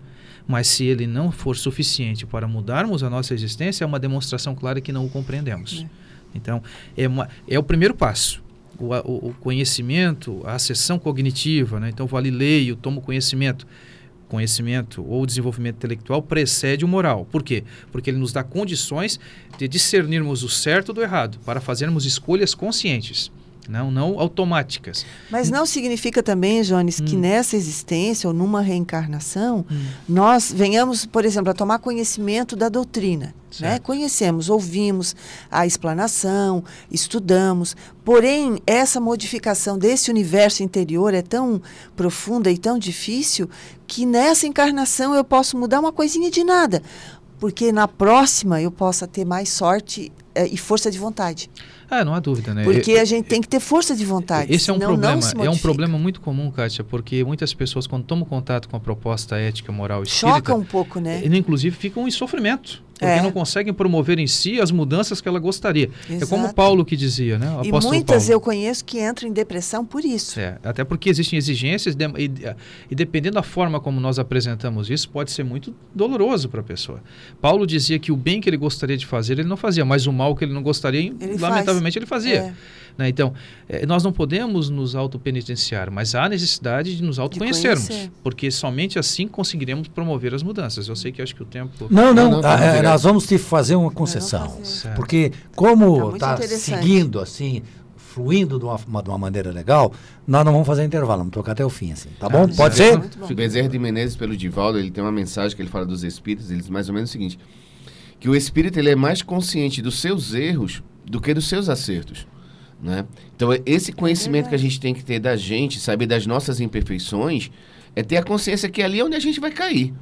mas se ele não for suficiente para mudarmos a nossa existência, é uma demonstração clara que não o compreendemos. É. Então, é, uma, é o primeiro passo. o, o, o conhecimento, a acessão cognitiva, né? então vou ali leio, tomo conhecimento. Conhecimento ou desenvolvimento intelectual precede o moral. Por quê? Porque ele nos dá condições de discernirmos o certo do errado, para fazermos escolhas conscientes não, não automáticas. Mas não significa também, Jones, hum. que nessa existência ou numa reencarnação hum. nós venhamos, por exemplo, a tomar conhecimento da doutrina. Né? Conhecemos, ouvimos a explanação, estudamos. Porém, essa modificação desse universo interior é tão profunda e tão difícil que nessa encarnação eu posso mudar uma coisinha de nada. Porque na próxima eu possa ter mais sorte eh, e força de vontade. Ah, não há dúvida, né? Porque a gente tem que ter força de vontade. Esse é um problema. é um problema muito comum, Kátia, porque muitas pessoas, quando tomam contato com a proposta ética, moral espírita... Choca um pouco, né? Inclusive ficam em sofrimento porque é. não conseguem promover em si as mudanças que ela gostaria. Exato. É como Paulo que dizia, né? e muitas Paulo. eu conheço que entram em depressão por isso. É, até porque existem exigências de, e, e, dependendo da forma como nós apresentamos isso, pode ser muito doloroso para a pessoa. Paulo dizia que o bem que ele gostaria de fazer, ele não fazia, mas o mal que ele não gostaria, ele lamentavelmente faz. ele fazia. É. Né? Então, é, nós não podemos nos autopenitenciar, mas há necessidade de nos autoconhecermos, de porque somente assim conseguiremos promover as mudanças. Eu sei que acho que o tempo... Não, não, não, não tá, é, nós vamos te fazer uma concessão, porque como está tá seguindo assim fluindo de uma, de uma maneira legal, nós não vamos fazer intervalo, vamos tocar até o fim, assim. Tá bom? Ah, Pode ser? O Bezerra de Menezes, pelo Divaldo, ele tem uma mensagem que ele fala dos espíritos, ele diz mais ou menos o seguinte, que o espírito ele é mais consciente dos seus erros do que dos seus acertos. Né? Então, esse conhecimento que a gente tem que ter da gente, saber das nossas imperfeições, é ter a consciência que ali é onde a gente vai cair.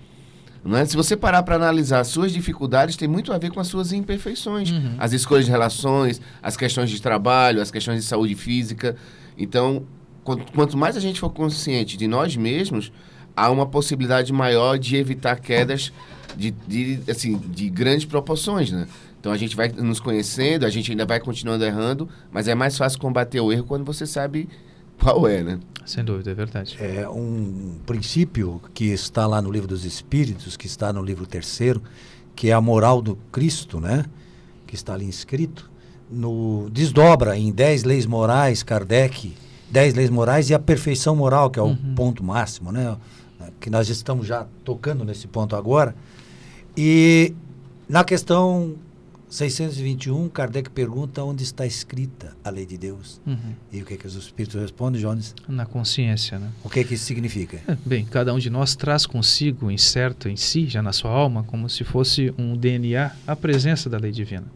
Não é? Se você parar para analisar as suas dificuldades, tem muito a ver com as suas imperfeições. Uhum. As escolhas de relações, as questões de trabalho, as questões de saúde física. Então, quanto, quanto mais a gente for consciente de nós mesmos, há uma possibilidade maior de evitar quedas de, de, assim, de grandes proporções, né? Então a gente vai nos conhecendo, a gente ainda vai continuando errando, mas é mais fácil combater o erro quando você sabe qual é, né? Sem dúvida, é verdade. É um princípio que está lá no livro dos Espíritos, que está no livro terceiro, que é a moral do Cristo, né? Que está ali escrito. No, desdobra em dez leis morais, Kardec, dez leis morais e a perfeição moral, que é o uhum. ponto máximo, né? Que nós estamos já tocando nesse ponto agora. E na questão 621, Kardec pergunta onde está escrita a lei de Deus. Uhum. E o que, é que os espíritos respondem, Jones? Na consciência, né? O que, é que isso significa? É, bem, cada um de nós traz consigo, incerto em si, já na sua alma, como se fosse um DNA, a presença da lei divina.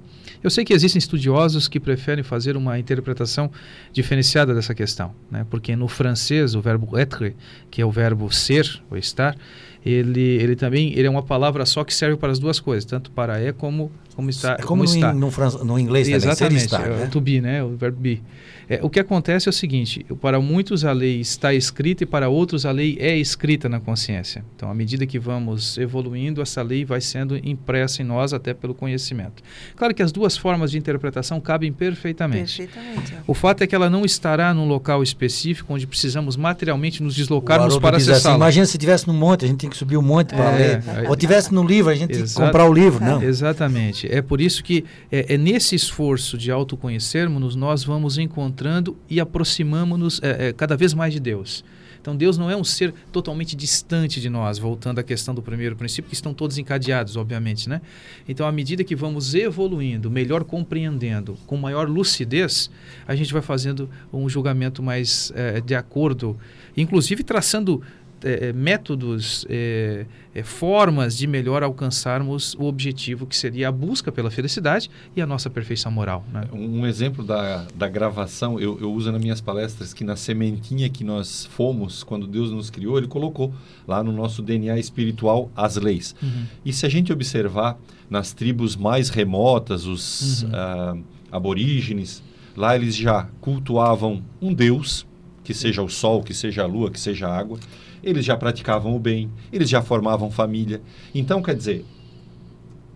Eu sei que existem estudiosos que preferem fazer uma interpretação diferenciada dessa questão, né? porque no francês o verbo être, que é o verbo ser ou estar, ele, ele também ele é uma palavra só que serve para as duas coisas, tanto para é como como está. É como, como no, está. No, no inglês Exatamente, estar, é, né? to be, né? o verbo be. É, o que acontece é o seguinte: para muitos a lei está escrita e para outros a lei é escrita na consciência. Então, à medida que vamos evoluindo, essa lei vai sendo impressa em nós até pelo conhecimento. Claro que as duas formas de interpretação cabem perfeitamente. perfeitamente. É. O fato é que ela não estará num local específico onde precisamos materialmente nos deslocarmos para acessá-la. Assim, imagina se tivesse no monte, a gente tem que subir o um monte para é, ler. É, Ou tivesse no livro, a gente tem que comprar o livro, não? Exatamente. É por isso que é, é nesse esforço de autoconhecermos nós vamos encontrando e aproximamos-nos é, é, cada vez mais de Deus. Então Deus não é um ser totalmente distante de nós, voltando à questão do primeiro princípio, que estão todos encadeados, obviamente, né? Então, à medida que vamos evoluindo, melhor compreendendo, com maior lucidez, a gente vai fazendo um julgamento mais é, de acordo, inclusive traçando é, é, métodos, é, é, formas de melhor alcançarmos o objetivo que seria a busca pela felicidade e a nossa perfeição moral. Né? Um exemplo da, da gravação, eu, eu uso nas minhas palestras que na sementinha que nós fomos, quando Deus nos criou, Ele colocou lá no nosso DNA espiritual as leis. Uhum. E se a gente observar nas tribos mais remotas, os uhum. uh, aborígenes, lá eles já cultuavam um Deus, que seja o sol, que seja a lua, que seja a água eles já praticavam o bem, eles já formavam família. Então, quer dizer,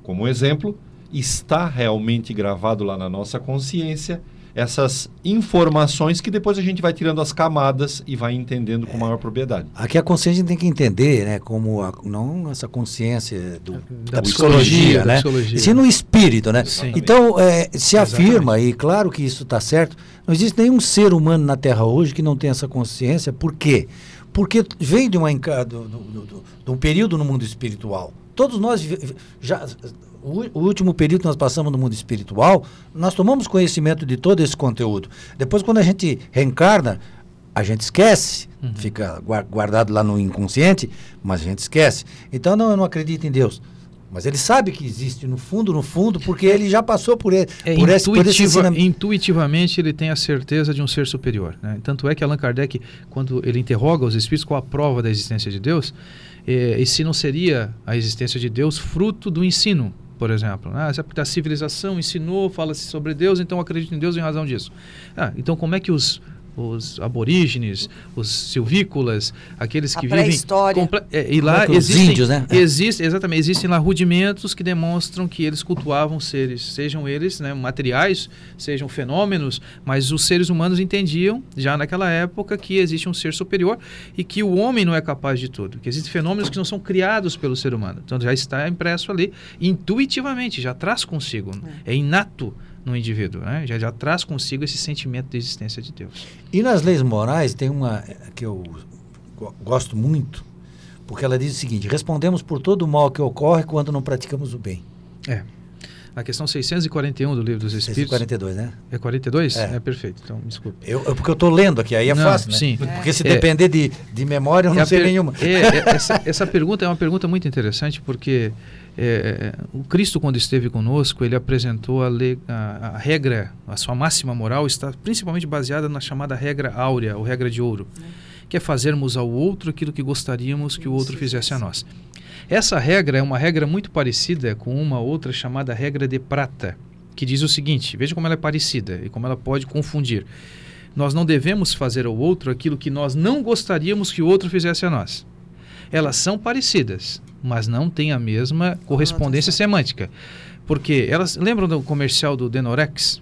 como exemplo, está realmente gravado lá na nossa consciência essas informações que depois a gente vai tirando as camadas e vai entendendo com maior propriedade. Aqui a consciência tem que entender, né, como a- não essa consciência do- da, Da psicologia, psicologia, da né? psicologia. Sim no espírito, né? Sim. Então é, se afirma e claro que isso está certo. Não existe nenhum ser humano na Terra hoje que não tenha essa consciência. Por quê? Porque vem de, uma, de um período no mundo espiritual. Todos nós já o, o último período que nós passamos no mundo espiritual, nós tomamos conhecimento de todo esse conteúdo. Depois, quando a gente reencarna, a gente esquece, fica gua- guardado lá no inconsciente, mas a gente esquece. Então, não, eu não acredito em Deus. Mas ele sabe que existe no fundo, no fundo, porque ele já passou por ele. É, por esse, por esse ensinamento. intuitivamente ele tem a certeza de um ser superior. né? Tanto é que Allan Kardec, quando ele interroga os espíritos qual a prova da existência de Deus, eh, e se não seria a existência de Deus fruto do ensino, por exemplo. Ah, se a civilização ensinou, fala-se sobre Deus, então acredito em Deus em razão disso. Ah, então como é que os os aborígenes, os silvícolas, aqueles A que vivem é, e lá é existem índios, né? Existe, exatamente, existem lá rudimentos que demonstram que eles cultuavam seres, sejam eles né, materiais, sejam fenômenos, mas os seres humanos entendiam já naquela época que existe um ser superior e que o homem não é capaz de tudo, que existem fenômenos que não são criados pelo ser humano. Então já está impresso ali intuitivamente, já traz consigo, é, inato no indivíduo, né? já, já traz consigo esse sentimento de existência de Deus. E nas leis morais tem uma que eu go- gosto muito, porque ela diz o seguinte: respondemos por todo o mal que ocorre quando não praticamos o bem. É. A questão 641 do Livro dos Espíritos. 642, né? É 42? É. É, perfeito. Então, desculpa. Eu, eu- porque eu estou lendo aqui, aí é Não, fácil, né? sim. Porque se É. depender de, de memória, eu não É sei per- nenhuma. é, é, essa, essa pergunta é uma pergunta muito interessante porque é, o Cristo, quando esteve conosco, ele apresentou a, lei- a- a regra, a sua máxima moral está principalmente baseada na chamada regra áurea, ou regra de ouro, que é fazermos ao outro aquilo que gostaríamos que o outro fizesse a nós. Essa regra é uma regra muito parecida com uma outra chamada regra de prata, que diz o seguinte: veja como ela é parecida e como ela pode confundir. Nós não devemos fazer ao outro aquilo que nós não gostaríamos que o outro fizesse a nós. Elas são parecidas, mas não têm a mesma correspondência semântica. Porque elas lembram do comercial do Denorex?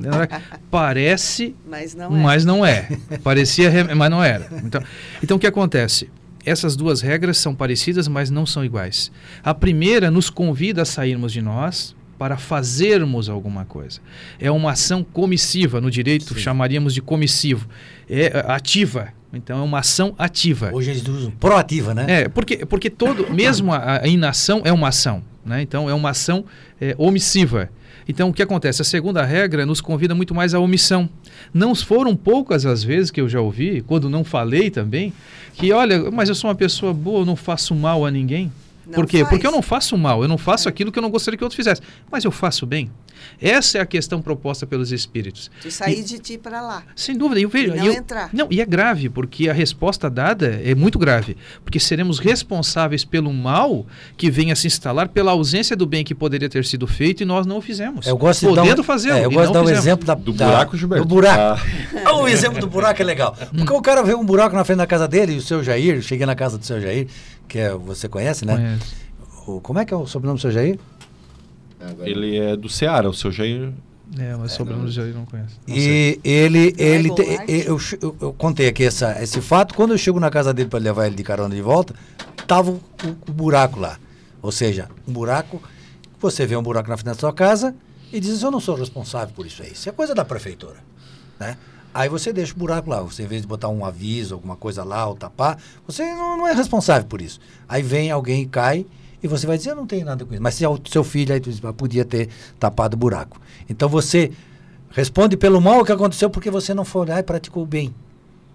Parece Mas não é. mas não é. Parecia, re- mas não era. Então, então o que acontece? Essas duas regras são parecidas, mas não são iguais. A primeira nos convida a sairmos de nós para fazermos alguma coisa. É uma ação comissiva, no direito chamaríamos de comissivo. É é, ativa. Então é uma ação ativa. Hoje eles usam proativa, né? É, porque, porque todo, mesmo a, a inação é uma ação, né? Então é uma ação é, omissiva. Então o que acontece? A segunda regra nos convida muito mais à omissão. Não foram poucas as vezes que eu já ouvi, quando não falei também, que olha, mas eu sou uma pessoa boa, eu não faço mal a ninguém. Não Por quê? faz. Porque eu não faço mal, eu não faço aquilo que eu não gostaria que outro fizesse, mas eu faço bem. Essa é a questão proposta pelos espíritos. De sair de ti para lá. Sem dúvida, eu vejo. E não eu- entrar. Não, e é grave, porque a resposta dada é muito grave. Porque seremos responsáveis pelo mal que venha se instalar pela ausência do bem que poderia ter sido feito e nós não o fizemos. Eu gosto de dar Podendo um, fazê-lo. é, eu e gosto de dar um fizemos. exemplo da, Do da- buraco, Gilberto? Do buraco. Ah. Ah, o exemplo do buraco é legal. Porque o cara vê um buraco na frente da casa dele, e o seu Jair, eu cheguei na casa do seu Jair, que é, você conhece, né? Conheço. O, como é que é o sobrenome do seu Jair? Ele é do Ceará, o seu Jair. É, mas sobrenome já não conheço. Não E sei. ele, é ele te- eu, eu- eu contei aqui essa, esse fato. Quando eu chego na casa dele para levar ele de carona de volta, tava o, o buraco lá. Ou seja, um buraco. Você vê um buraco na frente da sua casa e diz: Eu não sou responsável por isso aí. Isso é coisa da prefeitura. Né? Aí você deixa o buraco lá. Você, em vez de botar um aviso, alguma coisa lá, ou tapar, você não, não é responsável por isso. Aí vem alguém e cai e você vai dizer: Eu não tenho nada com isso. Mas se é o seu filho, aí tu diz: "Mas podia ter tapado o buraco. Então você responde pelo mal que aconteceu porque você não foi lá e praticou o bem.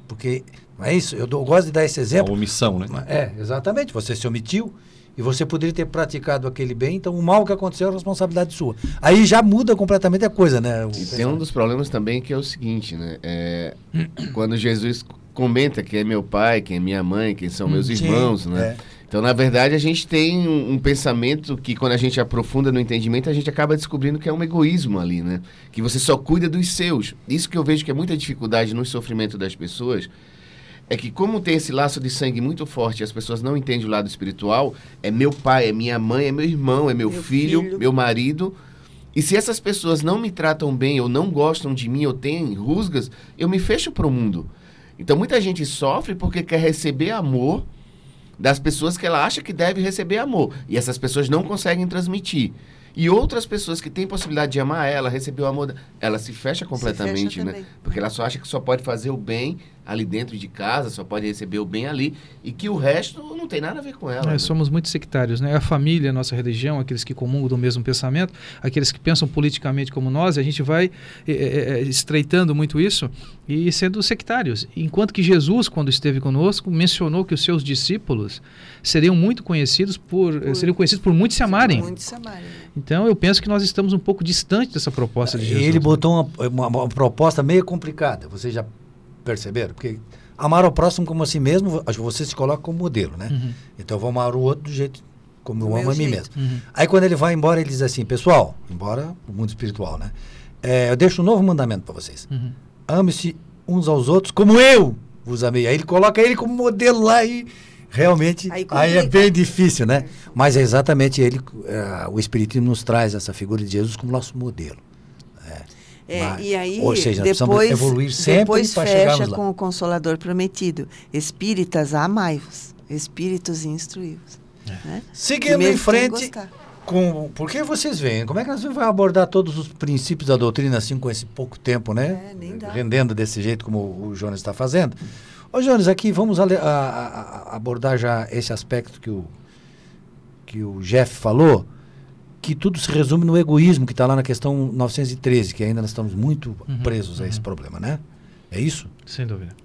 Porque, não é isso? Eu, dou- eu gosto de dar esse exemplo. omissão, né? É, exatamente. Você se omitiu e você poderia ter praticado aquele bem, então o mal que aconteceu é responsabilidade sua. Aí já muda completamente a coisa, né? O E tem um dos problemas também que é o seguinte, né? É, quando Jesus comenta quem é meu pai, quem é minha mãe, quem são meus Sim, irmãos, né? é. Então, na verdade, a gente tem um, um pensamento que, quando a gente aprofunda no entendimento, a gente acaba descobrindo que é um egoísmo ali, né? Que você só cuida dos seus. Isso que eu vejo que é muita dificuldade no sofrimento das pessoas, é que como tem esse laço de sangue muito forte e as pessoas não entendem o lado espiritual, é meu pai, é minha mãe, é meu irmão, é meu, Meu filho, filho. meu marido, E se essas pessoas não me tratam bem, ou não gostam de mim, ou têm rusgas, eu me fecho para o mundo. Então muita gente sofre porque quer receber amor das pessoas que ela acha que deve receber amor. E essas pessoas não conseguem transmitir. E outras pessoas que têm possibilidade de amar ela, receber o amor, ela se fecha completamente, fecha né? Porque ela só acha que só pode fazer o bem ali dentro de casa, só pode receber o bem ali, e que o resto não tem nada a ver com ela. Nós né? somos muito sectários, né? A família, a nossa religião, aqueles que comungam do mesmo pensamento, aqueles que pensam politicamente como nós, e a gente vai eh, eh, estreitando muito isso e sendo sectários. Enquanto que Jesus, quando esteve conosco, mencionou que os seus discípulos seriam muito conhecidos por, eh, seriam conhecidos por muitos se amarem. Muitos se amarem. Então eu penso que nós estamos um pouco distante dessa proposta de Jesus. Ele né? botou uma, uma- uma proposta meio complicada, vocês já perceberam? Porque amar ao próximo como a si mesmo, acho que você se coloca como modelo, né? Uhum. Então eu vou amar o outro do jeito como Do eu amo a mim jeito. mesmo. Uhum. Aí quando ele vai embora, ele diz assim, pessoal, embora o mundo espiritual, né? É, eu deixo um novo mandamento para vocês. Uhum. Ame-se uns aos outros como eu vos amei. Aí ele coloca ele como modelo lá e realmente Aí aí, é bem difícil, né? Mas é exatamente ele, eh, o Espiritismo nos traz essa figura de Jesus como nosso modelo. É, e aí, ou seja, depois, evoluir sempre depois fecha com o Consolador prometido. Espíritas, amai-vos. Espíritos, instruí-vos. Né? Seguindo em frente, com, porque vocês veem, como é que nós vamos abordar todos os princípios da doutrina assim com esse pouco tempo, né? É. Rendendo desse jeito como o Jonas está fazendo. Ô Jonas, aqui vamos a- a- a- abordar já esse aspecto que o, que o Jeff falou, que tudo se resume no egoísmo, que está lá na questão 913, que ainda nós estamos muito Uhum, presos a esse problema, né? É isso? Sem dúvida.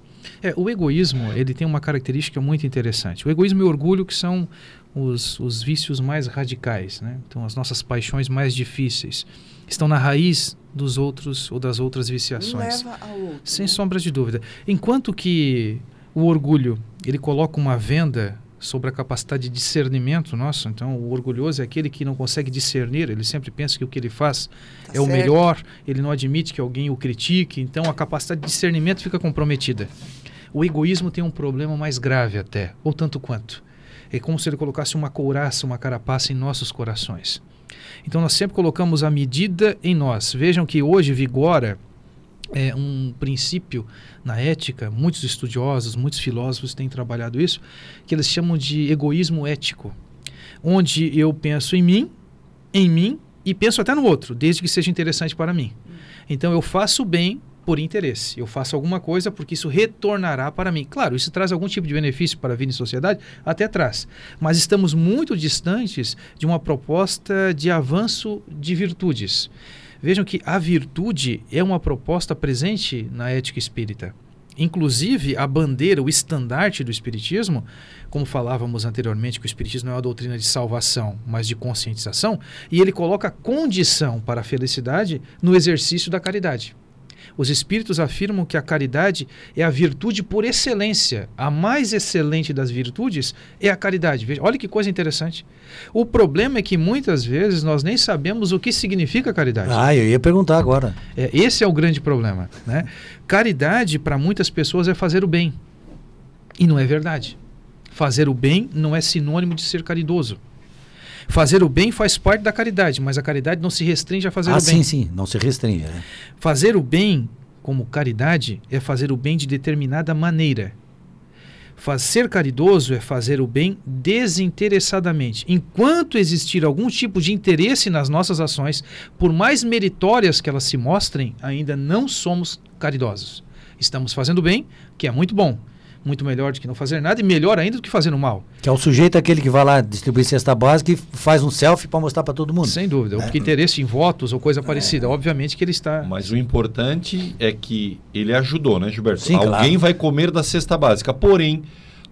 É, o egoísmo ele tem uma característica muito interessante. O egoísmo e o orgulho que são os, os vícios mais radicais, né? Então as nossas paixões mais difíceis estão na raiz dos outros ou das outras Um viciações. leva ao outro. Sem né? sombra de dúvida. Enquanto que o orgulho ele coloca uma venda sobre a capacidade de discernimento nosso, então o orgulhoso é aquele que não consegue discernir, ele sempre pensa que o que ele faz Tá é o certo. melhor, ele não admite que alguém o critique, então a capacidade de discernimento fica comprometida. O egoísmo tem um problema mais grave até, ou tanto quanto. É como se ele colocasse uma couraça, uma carapaça em nossos corações. Então nós sempre colocamos a medida em nós. Vejam que hoje vigora é, um princípio na ética, muitos estudiosos, muitos filósofos têm trabalhado isso, que eles chamam de egoísmo ético, onde eu penso em mim, em mim e penso até no outro, desde que seja interessante para mim. Então eu faço bem por interesse. Eu faço alguma coisa porque isso retornará para mim. Claro, isso traz algum tipo de benefício para a vida em sociedade, até traz. Mas estamos muito distantes de uma proposta de avanço de virtudes. Vejam que a virtude é uma proposta presente na ética espírita. Inclusive, a bandeira, o estandarte do Espiritismo, como falávamos anteriormente, que o Espiritismo não é uma doutrina de salvação, mas de conscientização, e ele coloca condição para a felicidade no exercício da caridade. Os espíritos afirmam que a caridade é a virtude por excelência. A mais excelente das virtudes é a caridade. Veja, olha que coisa interessante. O problema é que muitas vezes nós nem sabemos o que significa caridade. Ah, eu ia perguntar agora. É, esse é o grande problema. Né? Caridade, para muitas pessoas, é fazer o bem. E não é verdade. Fazer o bem não é sinônimo de ser caridoso. Fazer o bem faz parte da caridade, mas a caridade não se restringe a fazer ah, o bem. sim, sim, não se restringe, né? Fazer o bem, como caridade, é fazer o bem de determinada maneira. Faz, ser caridoso é fazer o bem desinteressadamente. Enquanto existir algum tipo de interesse nas nossas ações, por mais meritórias que elas se mostrem, ainda não somos caridosos. Estamos fazendo bem, que é muito bom. Muito melhor do que não fazer nada e melhor ainda do que fazer o mal. Que é o sujeito aquele que vai lá distribuir cesta básica e faz um selfie para mostrar para todo mundo. Sem dúvida. É. O que interesse em votos ou coisa parecida. Obviamente que ele está. Mas o importante é que ele ajudou, né, Gilberto? Sim, Alguém claro. vai comer da cesta básica. Porém,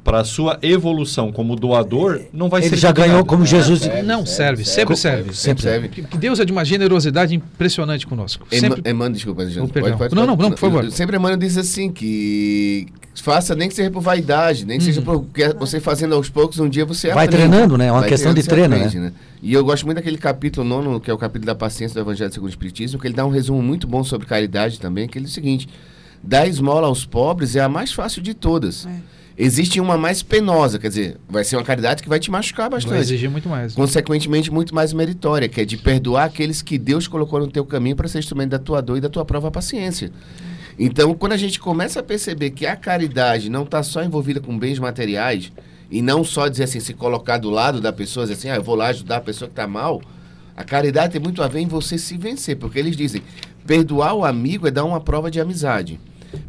para a sua evolução como doador, não vai Ele ser já ganhou nada. como Jesus. não serve, sempre serve. Sempre serve. Que que Deus é de uma generosidade impressionante conosco. Sempre... Emmanuel, desculpa, gente. Oh, perdão. Não, não, não, por favor. Sempre Emmanuel diz assim que faça nem que seja por vaidade, nem que seja por que você fazendo aos poucos, um dia você Vai aprende. treinando, né? É uma questão de treino, aprende, E eu gosto muito daquele capítulo nono, que é o capítulo da paciência do Evangelho segundo o Espiritismo, que ele dá um resumo muito bom sobre caridade também, que ele diz o seguinte, dar esmola aos pobres é a mais fácil de todas. É. Existe uma mais penosa, quer dizer, vai ser uma caridade que vai te machucar Vai bastante. exigir muito mais. Consequentemente, muito mais meritória, que é de perdoar aqueles que Deus colocou no teu caminho para ser instrumento da tua dor e da tua prova paciência. Então, quando a gente começa a perceber que a caridade não está só envolvida com bens materiais, e não só dizer assim, se colocar do lado da pessoa, dizer assim, ah, eu vou lá ajudar a pessoa que está mal, a caridade tem muito a ver em você se vencer, porque eles dizem, perdoar o amigo é dar uma prova de amizade.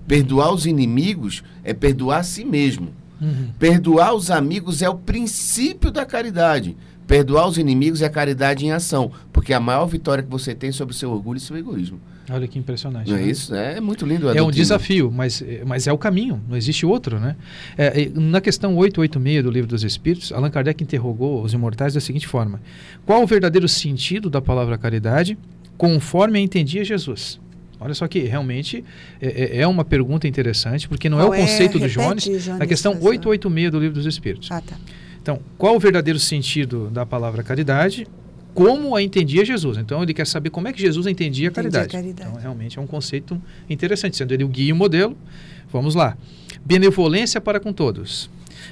Perdoar os inimigos é perdoar a si mesmo. Uhum. Perdoar os amigos é o princípio da caridade. Perdoar os inimigos é a caridade em ação, porque é a maior vitória que você tem sobre o seu orgulho e seu egoísmo. Olha que impressionante. Não é né? isso? É muito lindo. a É um desafio, mas, mas é o caminho, não existe outro, né? É, é, na questão 886 do Livro dos Espíritos, Allan Kardec interrogou os imortais da seguinte forma: Qual o verdadeiro sentido da palavra caridade conforme a entendia Jesus? Olha só que realmente é, é- é uma pergunta interessante, porque não Qual é o conceito do Repete, Jones, Jones, na questão por favor. 886 do Livro dos Espíritos. Ah, tá. Então, qual o verdadeiro sentido da palavra caridade? Como a entendia Jesus. Então, ele quer saber como é que Jesus entendia a Entendia a caridade. caridade. Então, realmente é um conceito interessante, sendo ele o guia e o modelo. Vamos lá. Benevolência para com todos.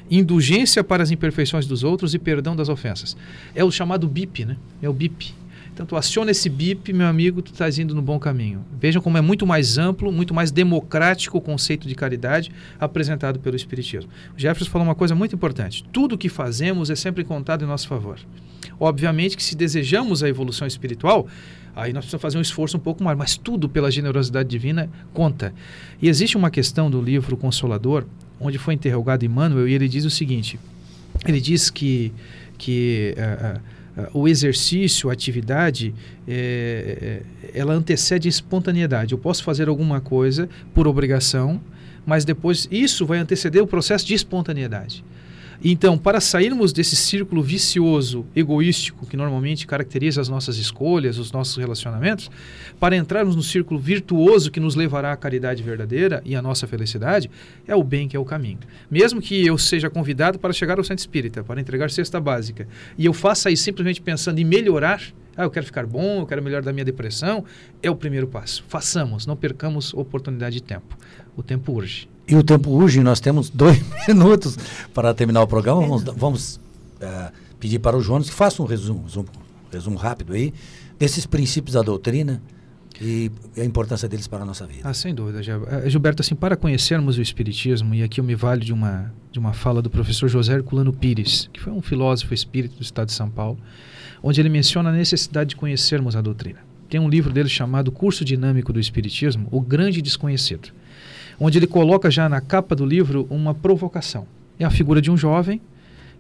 Indulgência para as imperfeições dos outros e perdão das ofensas. É o chamado BIP, né? É o BIP. Então, tu aciona esse BIP, meu amigo, tu estás indo no bom caminho. Vejam como é muito mais amplo, muito mais democrático o conceito de caridade apresentado pelo Espiritismo. O Jefferson falou uma coisa muito importante. Tudo que fazemos é sempre contado em nosso favor. Obviamente que se desejamos a evolução espiritual, aí nós precisamos fazer um esforço um pouco maior, mas tudo pela generosidade divina conta. E existe uma questão do livro Consolador, onde foi interrogado Emmanuel, e ele diz o seguinte: ele diz que, que ah, ah, o exercício, a atividade, eh, eh, ela antecede a espontaneidade. Eu posso fazer alguma coisa por obrigação, mas depois isso vai anteceder o processo de espontaneidade. Então, para sairmos desse círculo vicioso, egoístico, que normalmente caracteriza as nossas escolhas, os nossos relacionamentos, para entrarmos no círculo virtuoso que nos levará à caridade verdadeira e à nossa felicidade, é o bem que é o caminho. Mesmo que eu seja convidado para chegar ao centro espírita, para entregar cesta básica, e eu faça isso simplesmente pensando em melhorar, ah, eu quero ficar bom, eu quero melhorar da minha depressão, é o primeiro passo. Façamos, não percamos oportunidade de tempo. O tempo urge. E o tempo urge, nós temos dois minutos para terminar o programa. Vamos, vamos eh, pedir para o Jonas que faça um resumo, resumo, resumo rápido aí desses princípios da doutrina e a importância deles para a nossa vida. Ah, sem dúvida, eh, Gilberto. Assim, para conhecermos o Espiritismo, e aqui eu me valho de uma, de uma fala do professor José Herculano Pires, que foi um filósofo espírita do estado de São Paulo, onde ele menciona a necessidade de conhecermos a doutrina. Tem um livro dele chamado Curso Dinâmico do Espiritismo, O Grande Desconhecido, onde ele coloca já na capa do livro uma provocação. É a figura de um jovem,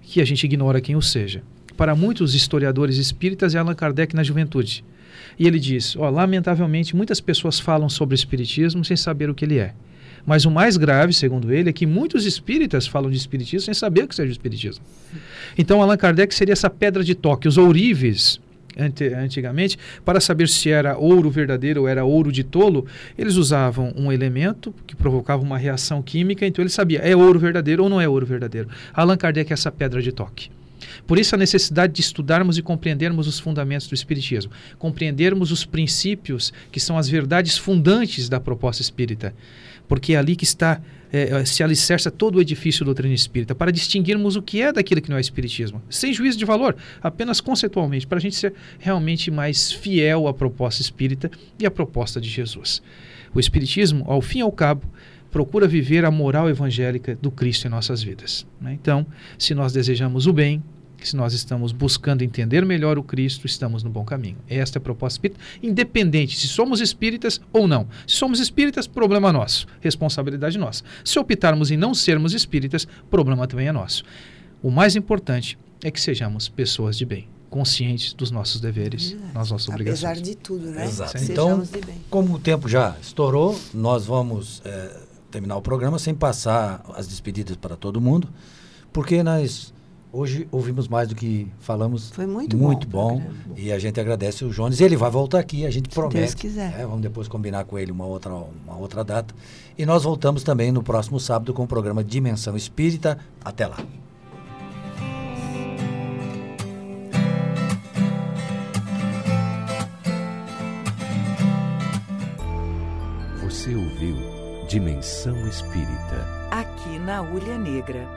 que a gente ignora quem o seja. Para muitos historiadores espíritas, é Allan Kardec na juventude. E ele diz: lamentavelmente, muitas pessoas falam sobre espiritismo sem saber o que ele é. Mas o mais grave, segundo ele, é que muitos espíritas falam de espiritismo sem saber o que seja o espiritismo. Então, Allan Kardec seria essa pedra de toque, os ourives. Ante- Antigamente, para saber se era ouro verdadeiro ou era ouro de tolo, eles usavam um elemento que provocava uma reação química, então ele sabia é ouro verdadeiro ou não é ouro verdadeiro. Allan Kardec é essa pedra de toque. Por isso a necessidade de estudarmos e compreendermos os fundamentos do Espiritismo, compreendermos os princípios que são as verdades fundantes da proposta espírita, porque é ali que está eh, se alicerça todo o edifício da doutrina espírita, para distinguirmos o que é daquilo que não é Espiritismo, sem juízo de valor, apenas conceitualmente, para a gente ser realmente mais fiel à proposta espírita e à proposta de Jesus. O Espiritismo, ao fim e ao cabo, procura viver a moral evangélica do Cristo em nossas vidas. né? Então, se nós desejamos o bem, se nós estamos buscando entender melhor o Cristo, estamos no bom caminho. Esta é a proposta espírita, independente se somos espíritas ou não. Se somos espíritas, problema nosso, responsabilidade nossa. Se optarmos em não sermos espíritas, problema também é nosso. O mais importante é que sejamos pessoas de bem, conscientes dos nossos deveres, das nossas obrigações. Apesar de tudo, né? Exato. Sejamos Então, de bem. como o tempo já estourou, nós vamos eh, terminar o programa sem passar as despedidas para todo mundo, porque nós hoje ouvimos mais do que falamos. Foi muito muito bom bom. E a gente agradece o Jones. Ele vai voltar aqui, a gente promete. Deus quiser. É, vamos depois combinar com ele uma outra, uma outra data. E nós voltamos também no próximo sábado com o programa Dimensão Espírita. Até lá. Você ouviu Dimensão Espírita. Aqui aqui na Ulha Negra.